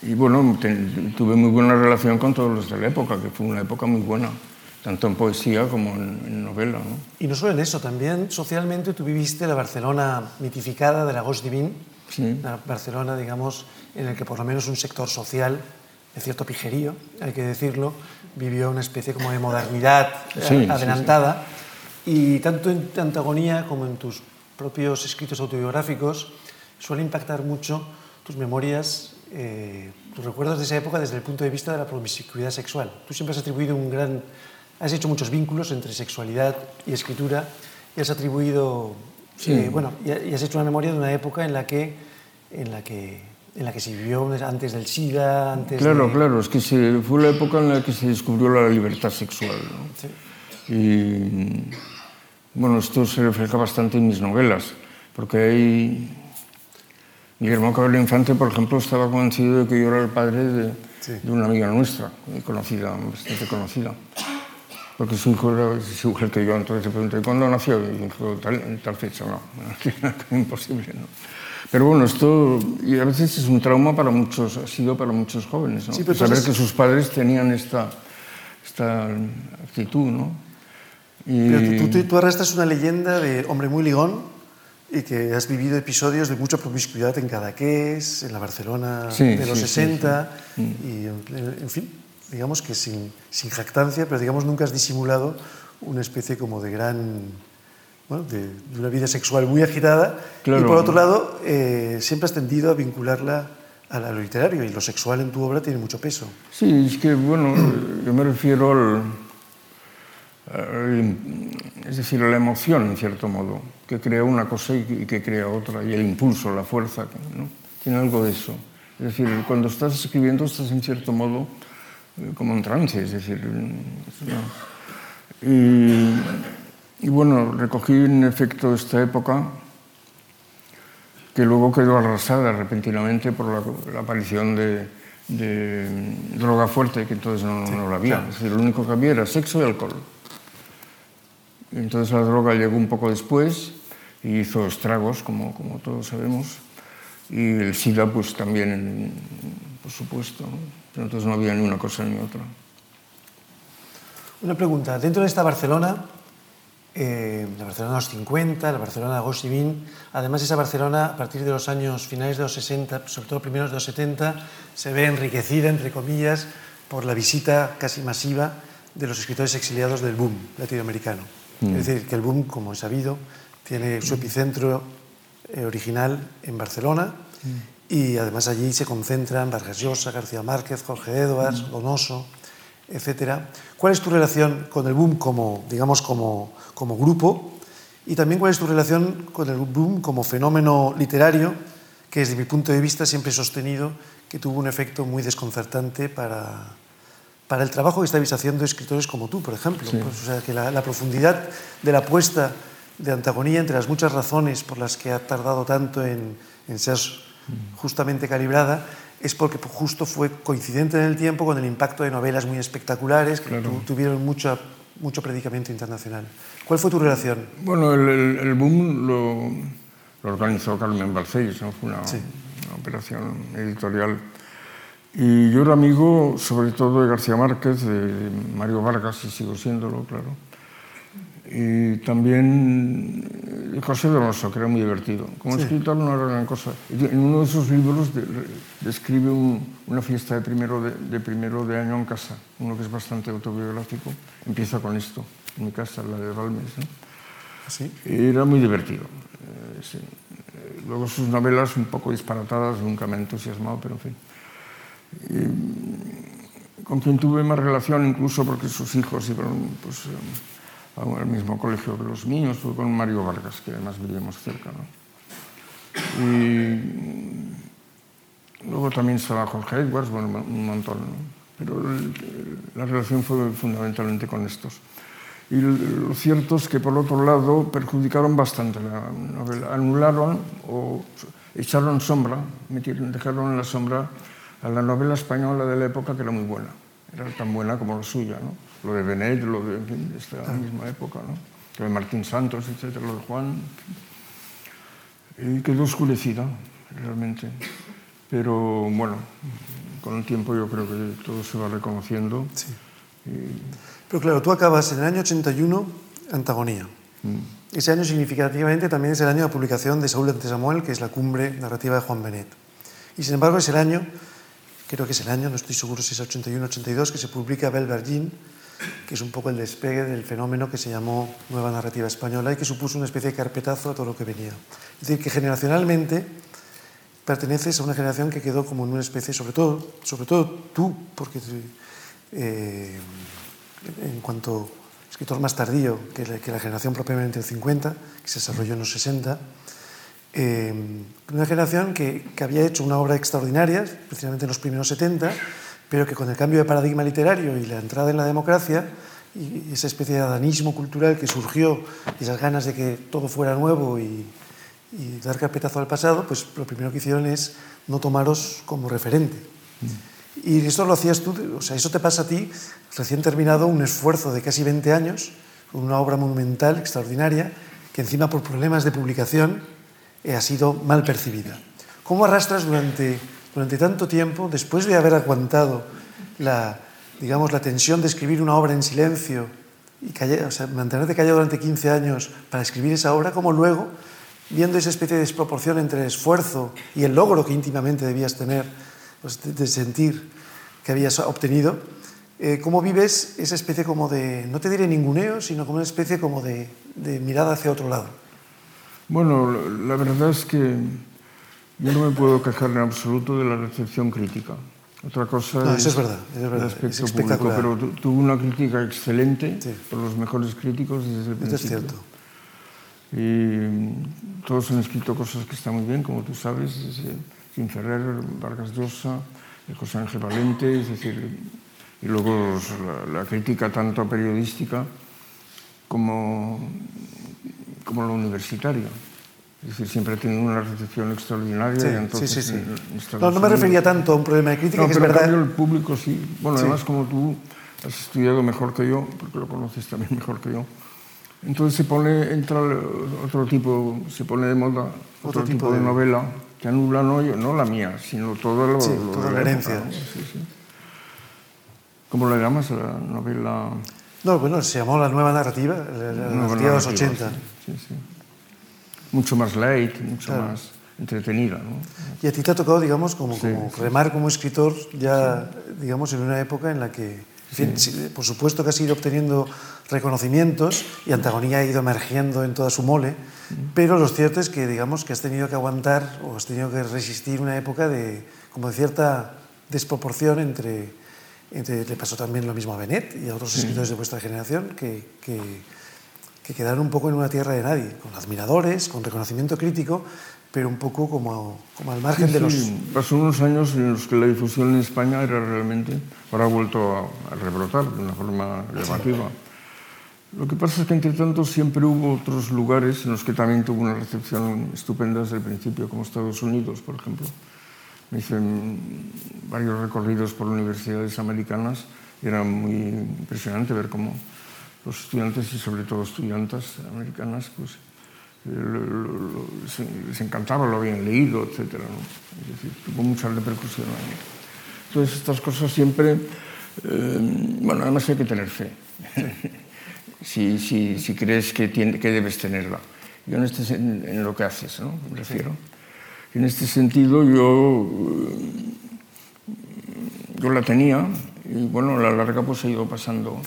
y bueno, te- tuve muy buena relación con todos los de la época, que fue una época muy buena, tanto en poesía como en, en novela, ¿no? Y no solo en eso, también socialmente tú viviste la Barcelona mitificada de la Gauche Divine, Sí. una Barcelona, digamos, en el que por lo menos un sector social de cierto pijerío, hay que decirlo, vivió una especie como de modernidad eh, Sí, sí, adelantada. Y tanto en Antagonía como en tus propios escritos autobiográficos suele impactar mucho tus memorias, eh, tus recuerdos de esa época desde el punto de vista de la promiscuidad sexual. Tú siempre has atribuido un gran... Has hecho muchos vínculos entre sexualidad y escritura y has atribuido... Sí. eh, bueno, y ha- y has hecho una memoria de una época en la que, en la que, en la que se vivió antes del SIDA, antes Claro, de... claro, es que se- fue la época en la que se descubrió la libertad sexual. ¿no? Sí. Y bueno, esto se refleja bastante en mis novelas, porque hay... Guillermo Cabello Infante, por ejemplo, estaba convencido de que yo era el padre de, Sí. de una amiga nuestra, conocida, bastante conocida. Porque su hijo era su mujer que yo, entonces le pregunté, ¿cuándo nació? Y dijo, tal, tal fecha, no, imposible, ¿no? Pero bueno, esto y a veces es un trauma para muchos, ha sido para muchos jóvenes, ¿no? Sí, pero Saber entonces- que sus padres tenían esta, esta actitud, ¿no? Y, Pero tú, tú, tú arrastras una leyenda de hombre muy ligón y que has vivido episodios de mucha promiscuidad en Cadaqués, en la Barcelona Sí, de los sí, sí, 60, y en, en fin, digamos que sin, sin jactancia, pero digamos nunca has disimulado una especie como de gran, bueno, de, de una vida sexual muy agitada. Claro. Y por otro lado, eh, siempre has tendido a vincularla a lo literario y lo sexual en tu obra tiene mucho peso. Sí, es que, bueno, yo me refiero al- es decir, la emoción, en cierto modo, que crea una cosa y que, crea otra, y el impulso, la fuerza, ¿no? Tiene algo de eso. Es decir, cuando estás escribiendo estás en cierto modo eh, como en trance, es decir, una- y, y bueno, recogí en efecto esta época que luego quedó arrasada repentinamente por la, la aparición de, de, mm, droga fuerte, que entonces no, no la había. Es decir, lo único que había era sexo y alcohol. Entonces la droga llegó un poco después y hizo estragos, como, todos sabemos. Y el SIDA, pues también, por supuesto. ¿no? Entonces no había ni una cosa ni otra. Una pregunta. Dentro de esta Barcelona, eh, la Barcelona de los 50, la Barcelona de Gauche Divine, además esa Barcelona, a partir de los años finales de los 60, sobre todo primeros de los 70, se ve enriquecida, entre comillas, por la visita casi masiva de los escritores exiliados del boom latinoamericano. Es decir, que el boom, como es sabido, tiene su epicentro eh, original en Barcelona y además allí se concentran Vargas Llosa, García Márquez, Jorge Edwards, Donoso, etcétera. ¿Cuál es tu relación con el boom como, digamos, como, como grupo? Y también cuál es tu relación con el boom como fenómeno literario, que desde mi punto de vista siempre he sostenido que tuvo un efecto muy desconcertante para, para el trabajo que estáis haciendo escritores como tú, por ejemplo. Sí. Pues, o sea, que la, la profundidad de la apuesta de antagonía entre las muchas razones por las que ha tardado tanto en, en ser justamente calibrada es porque justo fue coincidente en el tiempo con el impacto de novelas muy espectaculares que Claro. tu- tuvieron mucho, mucho predicamento internacional. ¿Cuál fue tu relación? Bueno, el, el- el boom lo, lo organizó Carmen Balcells, ¿no? fue una, una operación editorial. Y yo era amigo sobre todo de García Márquez, de Mario Vargas, y sigo siéndolo, claro. Y también de José Donoso, que era muy divertido. Como Sí. escritor no era gran cosa. En uno de esos libros de- describe un- una fiesta de primero de, de primero de año en casa, uno que es bastante autobiográfico. Empieza con esto, en mi casa, la de Balmes. ¿no? ¿Sí? Era muy divertido. eh, sí. Eh, Luego sus novelas un poco disparatadas, nunca me han entusiasmado, pero en fin. Y, con quien tuve más relación, incluso porque sus hijos iban pues, eh, al mismo colegio que los míos, fue con Mario Vargas, que además vivíamos cerca. ¿no? Y luego también estaba Jorge Edwards, bueno, un montón. ¿no? Pero la relación fue fundamentalmente con estos. Y lo cierto es que, por otro lado, perjudicaron bastante la novela. Anularon o echaron sombra, metieron, dejaron en la sombra a la novela española de la época, que era muy buena. Era tan buena como la suya, ¿no? Lo de Benet, lo de, en fin, de esta misma época, ¿no? Lo de Martín Santos, etcétera, lo de Juan. Y quedó oscurecida, realmente. Pero, bueno, con el tiempo yo creo que todo se va reconociendo. Sí. Pero claro, tú acabas en el año 81 Antagonía. Ese año significativamente también es el año de la publicación de Saúl ante Samuel, que es la cumbre narrativa de Juan Benet. Y sin embargo es el año, creo que es el año, no estoy seguro si es 81-82, que se publica Bel Vergin, que es un poco el despegue del fenómeno que se llamó Nueva Narrativa Española y que supuso una especie de carpetazo a todo lo que venía. Es decir, que generacionalmente perteneces a una generación que quedó como en una especie, sobre todo, sobre todo tú, porque eh, en cuanto escritor más tardío que la, que la generación propiamente del 50, que se desarrolló en los 60, eh, una generación que, que, había hecho una obra extraordinaria, especialmente en los primeros 70, pero que con el cambio de paradigma literario y la entrada en la democracia y esa especie de adanismo cultural que surgió y esas ganas de que todo fuera nuevo y, y dar carpetazo al pasado, pues lo primero que hicieron es no tomaros como referente. Mm. Y esto lo hacías tú, o sea, eso te pasa a ti, recién terminado un esfuerzo de casi 20 años, con una obra monumental, extraordinaria, que encima por problemas de publicación ha sido mal percibida. ¿Cómo arrastras durante, durante tanto tiempo, después de haber aguantado la, digamos, la tensión de escribir una obra en silencio y callar, o sea, mantenerte callado durante 15 años para escribir esa obra, como luego, viendo esa especie de desproporción entre el esfuerzo y el logro que íntimamente debías tener, pues, de, de, sentir que habías obtenido, eh, ¿cómo vives esa especie como de, no te diré ninguneo, sino como una especie como de, de mirada hacia otro lado? Bueno, la verdad es que yo no me puedo quejar en absoluto de la recepción crítica. Otra cosa no, es, eso es verdad, eso es verdad, el aspecto es público, pero tuvo una crítica excelente sí. por los mejores críticos desde el principio. es cierto. Y todos han escrito cosas que están muy bien, como tú sabes, Sin Ferrer, Vargas Llosa, José Ángel Valente, es decir, y luego la, la crítica tanto periodística como, como la universitaria. Es decir, siempre ha tenido una recepción extraordinaria. Sí, y entonces, sí, sí, sí. En, en no, no me refería tanto a un problema de crítica, no, que pero es verdad. Cambio, el público sí. Bueno, sí. además, como tú has estudiado mejor que yo, porque lo conoces también mejor que yo, entonces se pone, entra otro tipo, se pone de moda otro, otro tipo, tipo de, de, novela que anula no, yo, no la mía, sino todo lo, sí, lo toda la herencia. Época, ¿no? sí, sí. ¿Cómo la llamas la novela? No, bueno, se llamó la nueva narrativa, la, la nueva narrativa de los 80. Sí, sí, Mucho más light, mucho claro. más entretenida. ¿no? Y a ti te ha tocado, digamos, como, como remar como escritor ya, digamos, en una época en la que, en fin, por supuesto que has ido obteniendo reconocimientos y Antagonía ha ido emergiendo en toda su mole, pero lo cierto es que, digamos, que has tenido que aguantar o has tenido que resistir una época de, como de cierta desproporción entre, entre le pasó también lo mismo a Benet y a otros escritores de vuestra generación que, que, que, quedaron un poco en una tierra de nadie, con admiradores, con reconocimiento crítico, pero un poco como, como al margen sí, de los... Sí. Pasó unos años en los que la difusión en España era realmente, ahora ha vuelto a, a rebrotar de una forma llamativa. Lo que pasa es que, entre tanto, siempre hubo otros lugares en los que también tuvo una recepción estupenda desde el principio, como Estados Unidos, por ejemplo. Me hice varios recorridos por universidades americanas y era muy impresionante ver cómo los estudiantes y sobre todo estudiantas americanas pues, les encantaba lo habían leído, etc. Es decir, tuvo mucha repercusión ahí. Entonces, estas cosas siempre, eh, bueno, además hay que tener fe, si, si, si, crees que, que, debes tenerla. Yo en, este, en, lo que haces, ¿no? Me refiero. En este sentido, yo, yo la tenía y, bueno, a la larga pues ha ido pasando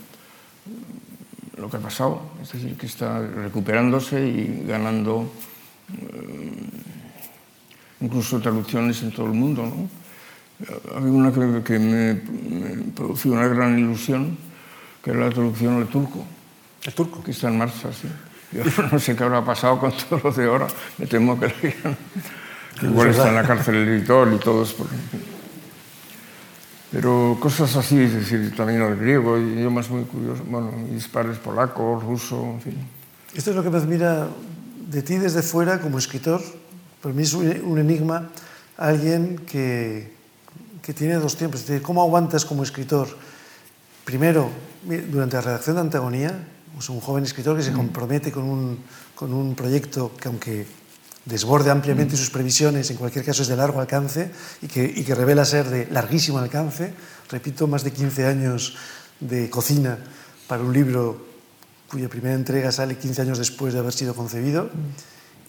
lo que ha pasado, es decir, que está recuperándose y ganando eh, incluso traducciones en todo el mundo. ¿no? Había una que, que me, me, producía una gran ilusión, que era la traducción al turco. ¿El turco? Que está en marcha, sí. Yo no sé qué habrá pasado con todo lo de ahora, me temo que, que igual está en la cárcel el editor y todos. Por... Pero cosas así, es decir, también el griego, idiomas muy curiosos, bueno, mis padres polaco, ruso, en fin. Esto es lo que me admira de ti desde fuera como escritor. Para mí es un enigma alguien que, que tiene dos tiempos. Es decir, ¿cómo aguantas como escritor? Primero, durante la redacción de Antagonía, es un joven escritor que se compromete con un, con un proyecto que, aunque desborde ampliamente sus previsiones, en cualquier caso es de largo alcance y que, y que revela ser de larguísimo alcance. Repito, más de 15 años de cocina para un libro cuya primera entrega sale 15 años después de haber sido concebido.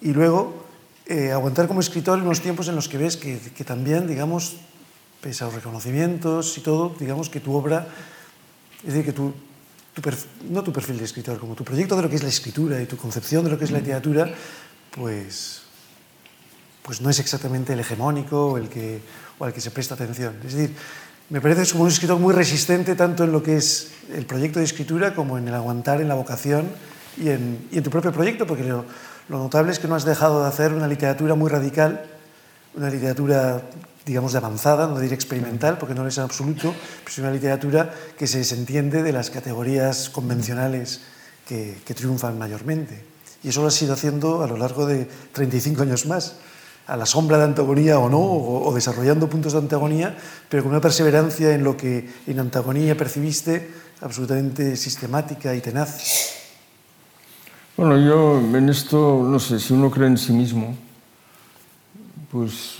Y luego eh, aguantar como escritor en unos tiempos en los que ves que, que también, digamos, pese a los reconocimientos y todo, digamos que tu obra, es decir, que tu, tu no tu perfil de escritor, como tu proyecto de lo que es la escritura y tu concepción de lo que es la literatura, pues pues no es exactamente el hegemónico o el que, o al que se presta atención. Es decir, me parece como un escritor muy resistente tanto en lo que es el proyecto de escritura como en el aguantar en la vocación y en, y en tu propio proyecto, porque lo, lo, notable es que no has dejado de hacer una literatura muy radical, una literatura, digamos, de avanzada, no diré experimental, porque no lo es en absoluto, pero es una literatura que se desentiende de las categorías convencionales que, que triunfan mayormente. Y eso lo has ido haciendo a lo largo de 35 años más a la sombra de antagonía o no, o, o, desarrollando puntos de antagonía, pero con una perseverancia en lo que en antagonía percibiste absolutamente sistemática y tenaz. Bueno, yo en esto, no sé, si uno cree en sí mismo, pues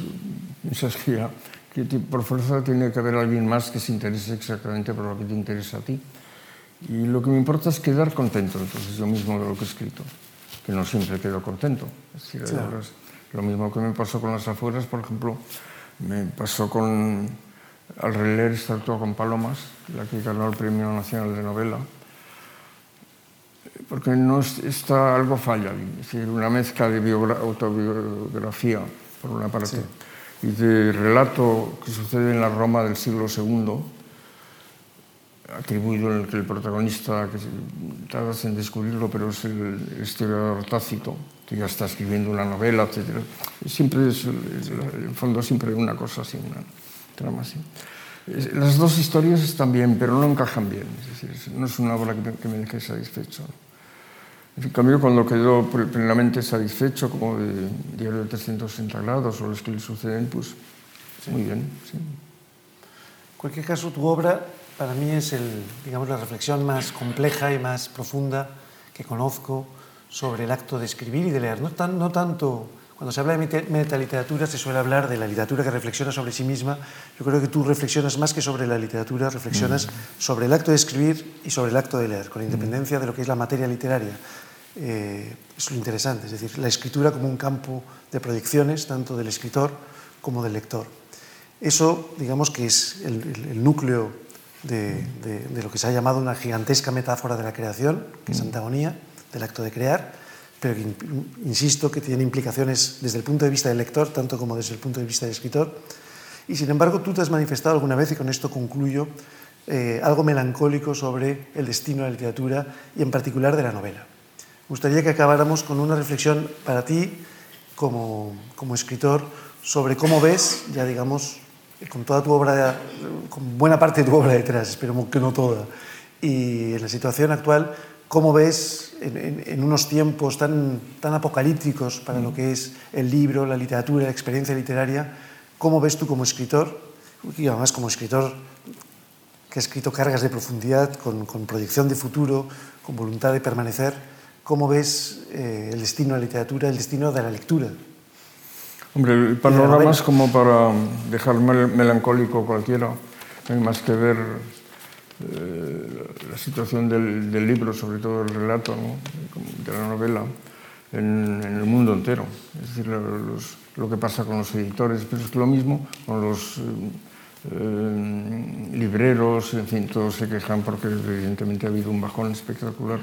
piensas que, ya, que por fuerza tiene que haber alguien más que se interese exactamente por lo que te interesa a ti. Y lo que me importa es quedar contento, entonces yo mismo de lo que he escrito, que no siempre quedo contento. Es decir, claro. Lo mismo que me pasó con las afueras, por ejemplo, me pasó con, al releer esta autor con Palomas, la que ganó el Premio Nacional de Novela, porque no está algo falla, es decir, una mezcla de autobiografía, por una parte, sí. y de relato que sucede en la Roma del siglo II, atribuido en el que el protagonista, que tardas en descubrirlo, pero es el historiador Tácito, que ya está escribiendo una novela, etc. Siempre es, en el fondo, siempre una cosa así, una trama así. Las dos historias están bien, pero no encajan bien. Es decir, no es una obra que me, que me deje satisfecho. En cambio, cuando quedó plenamente satisfecho, como de Diario de 360 grados o los que le suceden, pues sí. muy bien. Sí. En cualquier caso, tu obra para mí es el, digamos, la reflexión más compleja y más profunda que conozco sobre el acto de escribir y de leer. No, tan, no tanto, cuando se habla de metaliteratura se suele hablar de la literatura que reflexiona sobre sí misma. Yo creo que tú reflexionas más que sobre la literatura, reflexionas mm. sobre el acto de escribir y sobre el acto de leer, con independencia de lo que es la materia literaria. Eh, es lo interesante, es decir, la escritura como un campo de proyecciones, tanto del escritor como del lector. Eso, digamos que es el, el, el núcleo de, de, de, lo que se ha llamado una gigantesca metáfora de la creación, que es antagonía del acto de crear, pero que, insisto que tiene implicaciones desde el punto de vista del lector, tanto como desde el punto de vista del escritor. Y sin embargo, tú te has manifestado alguna vez, y con esto concluyo, eh, algo melancólico sobre el destino de la literatura y en particular de la novela. Me gustaría que acabáramos con una reflexión para ti como, como escritor sobre cómo ves, ya digamos, con toda tu obra, con buena parte de tu obra detrás, esperemos que no toda, y en la situación actual, ¿cómo ves en, en, en unos tiempos tan, tan apocalípticos para lo que es el libro, la literatura, la experiencia literaria, cómo ves tú como escritor, y además como escritor que ha escrito cargas de profundidad, con, con proyección de futuro, con voluntad de permanecer, ¿cómo ves eh, el destino de la literatura, el destino de la lectura? Hombre, el panorama es como para dejar melancólico cualquiera. No hay más que ver eh, la situación del, del, libro, sobre todo el relato ¿no? de la novela, en, en, el mundo entero. Es decir, los, lo que pasa con los editores, pero es lo mismo con los eh, libreros, en fin, todos se quejan porque evidentemente ha habido un bajón espectacular.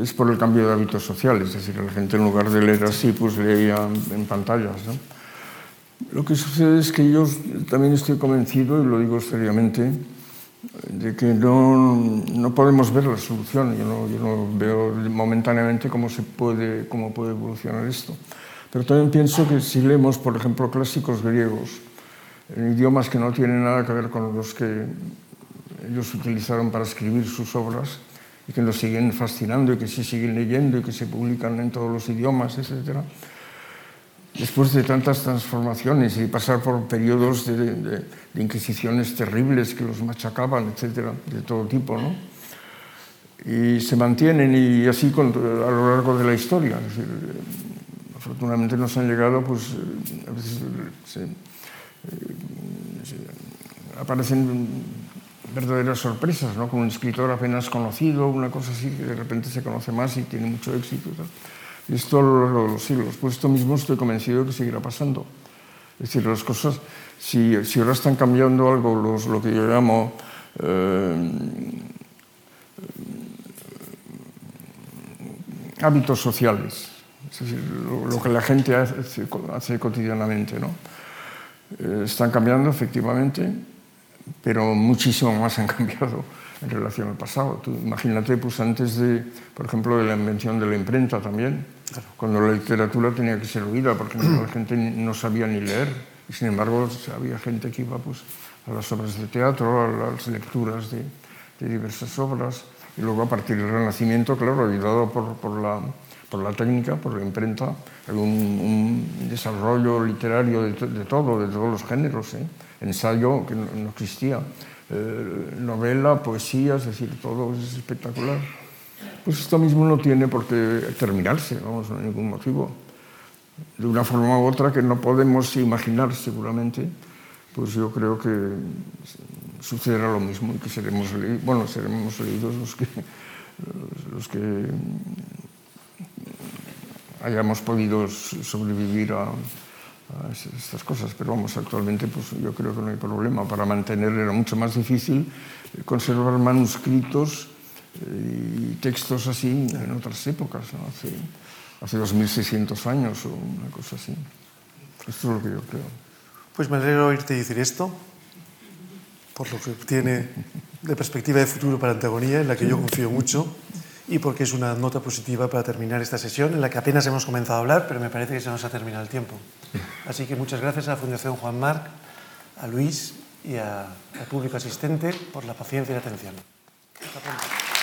Es por el cambio de hábitos sociales, es decir, la gente en lugar de leer así, pues leía en pantallas. ¿no? Lo que sucede es que yo también estoy convencido, y lo digo seriamente, de que no, no podemos ver la solución. Yo no, yo no veo momentáneamente cómo, se puede, cómo puede evolucionar esto. Pero también pienso que si leemos, por ejemplo, clásicos griegos, en idiomas que no tienen nada que ver con los que ellos utilizaron para escribir sus obras, y que nos siguen fascinando y que se siguen leyendo y que se publican en todos los idiomas, etc. Después de tantas transformaciones y pasar por periodos de, inquisiciones terribles que los machacaban, etc., de todo tipo, ¿no? Y se mantienen y así a lo largo de la historia. Es decir, afortunadamente nos han llegado, pues a veces eh, aparecen verdaderas sorpresas, ¿no? Con un escritor apenas conocido, una cosa así, que de repente se conoce más y tiene mucho éxito. Esto a lo largo de los siglos. Pues esto mismo estoy convencido que seguirá pasando. Es decir, las cosas, si, si ahora están cambiando algo, los, lo que yo llamo eh, hábitos sociales, es decir, lo, que la gente hace, hace cotidianamente, ¿no? Eh, están cambiando efectivamente pero muchísimo más han cambiado en relación al pasado. Tú imagínate, pues antes de, por ejemplo, de la invención de la imprenta también, claro. cuando la literatura tenía que ser oída, porque la gente no sabía ni leer, y sin embargo había gente que iba pues, a las obras de teatro, a las lecturas de, de diversas obras, y luego a partir del Renacimiento, claro, ayudado por, por, la, por la técnica, por la imprenta, un, un desarrollo literario de, de, todo, de todos los géneros. ¿eh? ensayo que no, no existía, eh, novela, poesía, es decir, todo es espectacular. Pues esto mismo no tiene por qué terminarse, vamos, no ningún motivo. De una forma u otra que no podemos imaginar seguramente, pues yo creo que sucederá lo mismo y que seremos, bueno, seremos leídos los que, los que hayamos podido sobrevivir a, estas cosas, pero vamos, actualmente pues yo creo que no hay problema. Para mantener era mucho más difícil conservar manuscritos eh, y textos así en otras épocas, ¿no? hace, hace 2600 años o una cosa así. Esto es lo que yo creo. Pues me alegro oírte decir esto, por lo que tiene de perspectiva de futuro para Antagonía, en la que yo confío mucho y porque es una nota positiva para terminar esta sesión en la que apenas hemos comenzado a hablar, pero me parece que se nos ha terminado el tiempo. Así que muchas gracias a la Fundación Juan Marc, a Luis y al público asistente por la paciencia y la atención. Hasta pronto.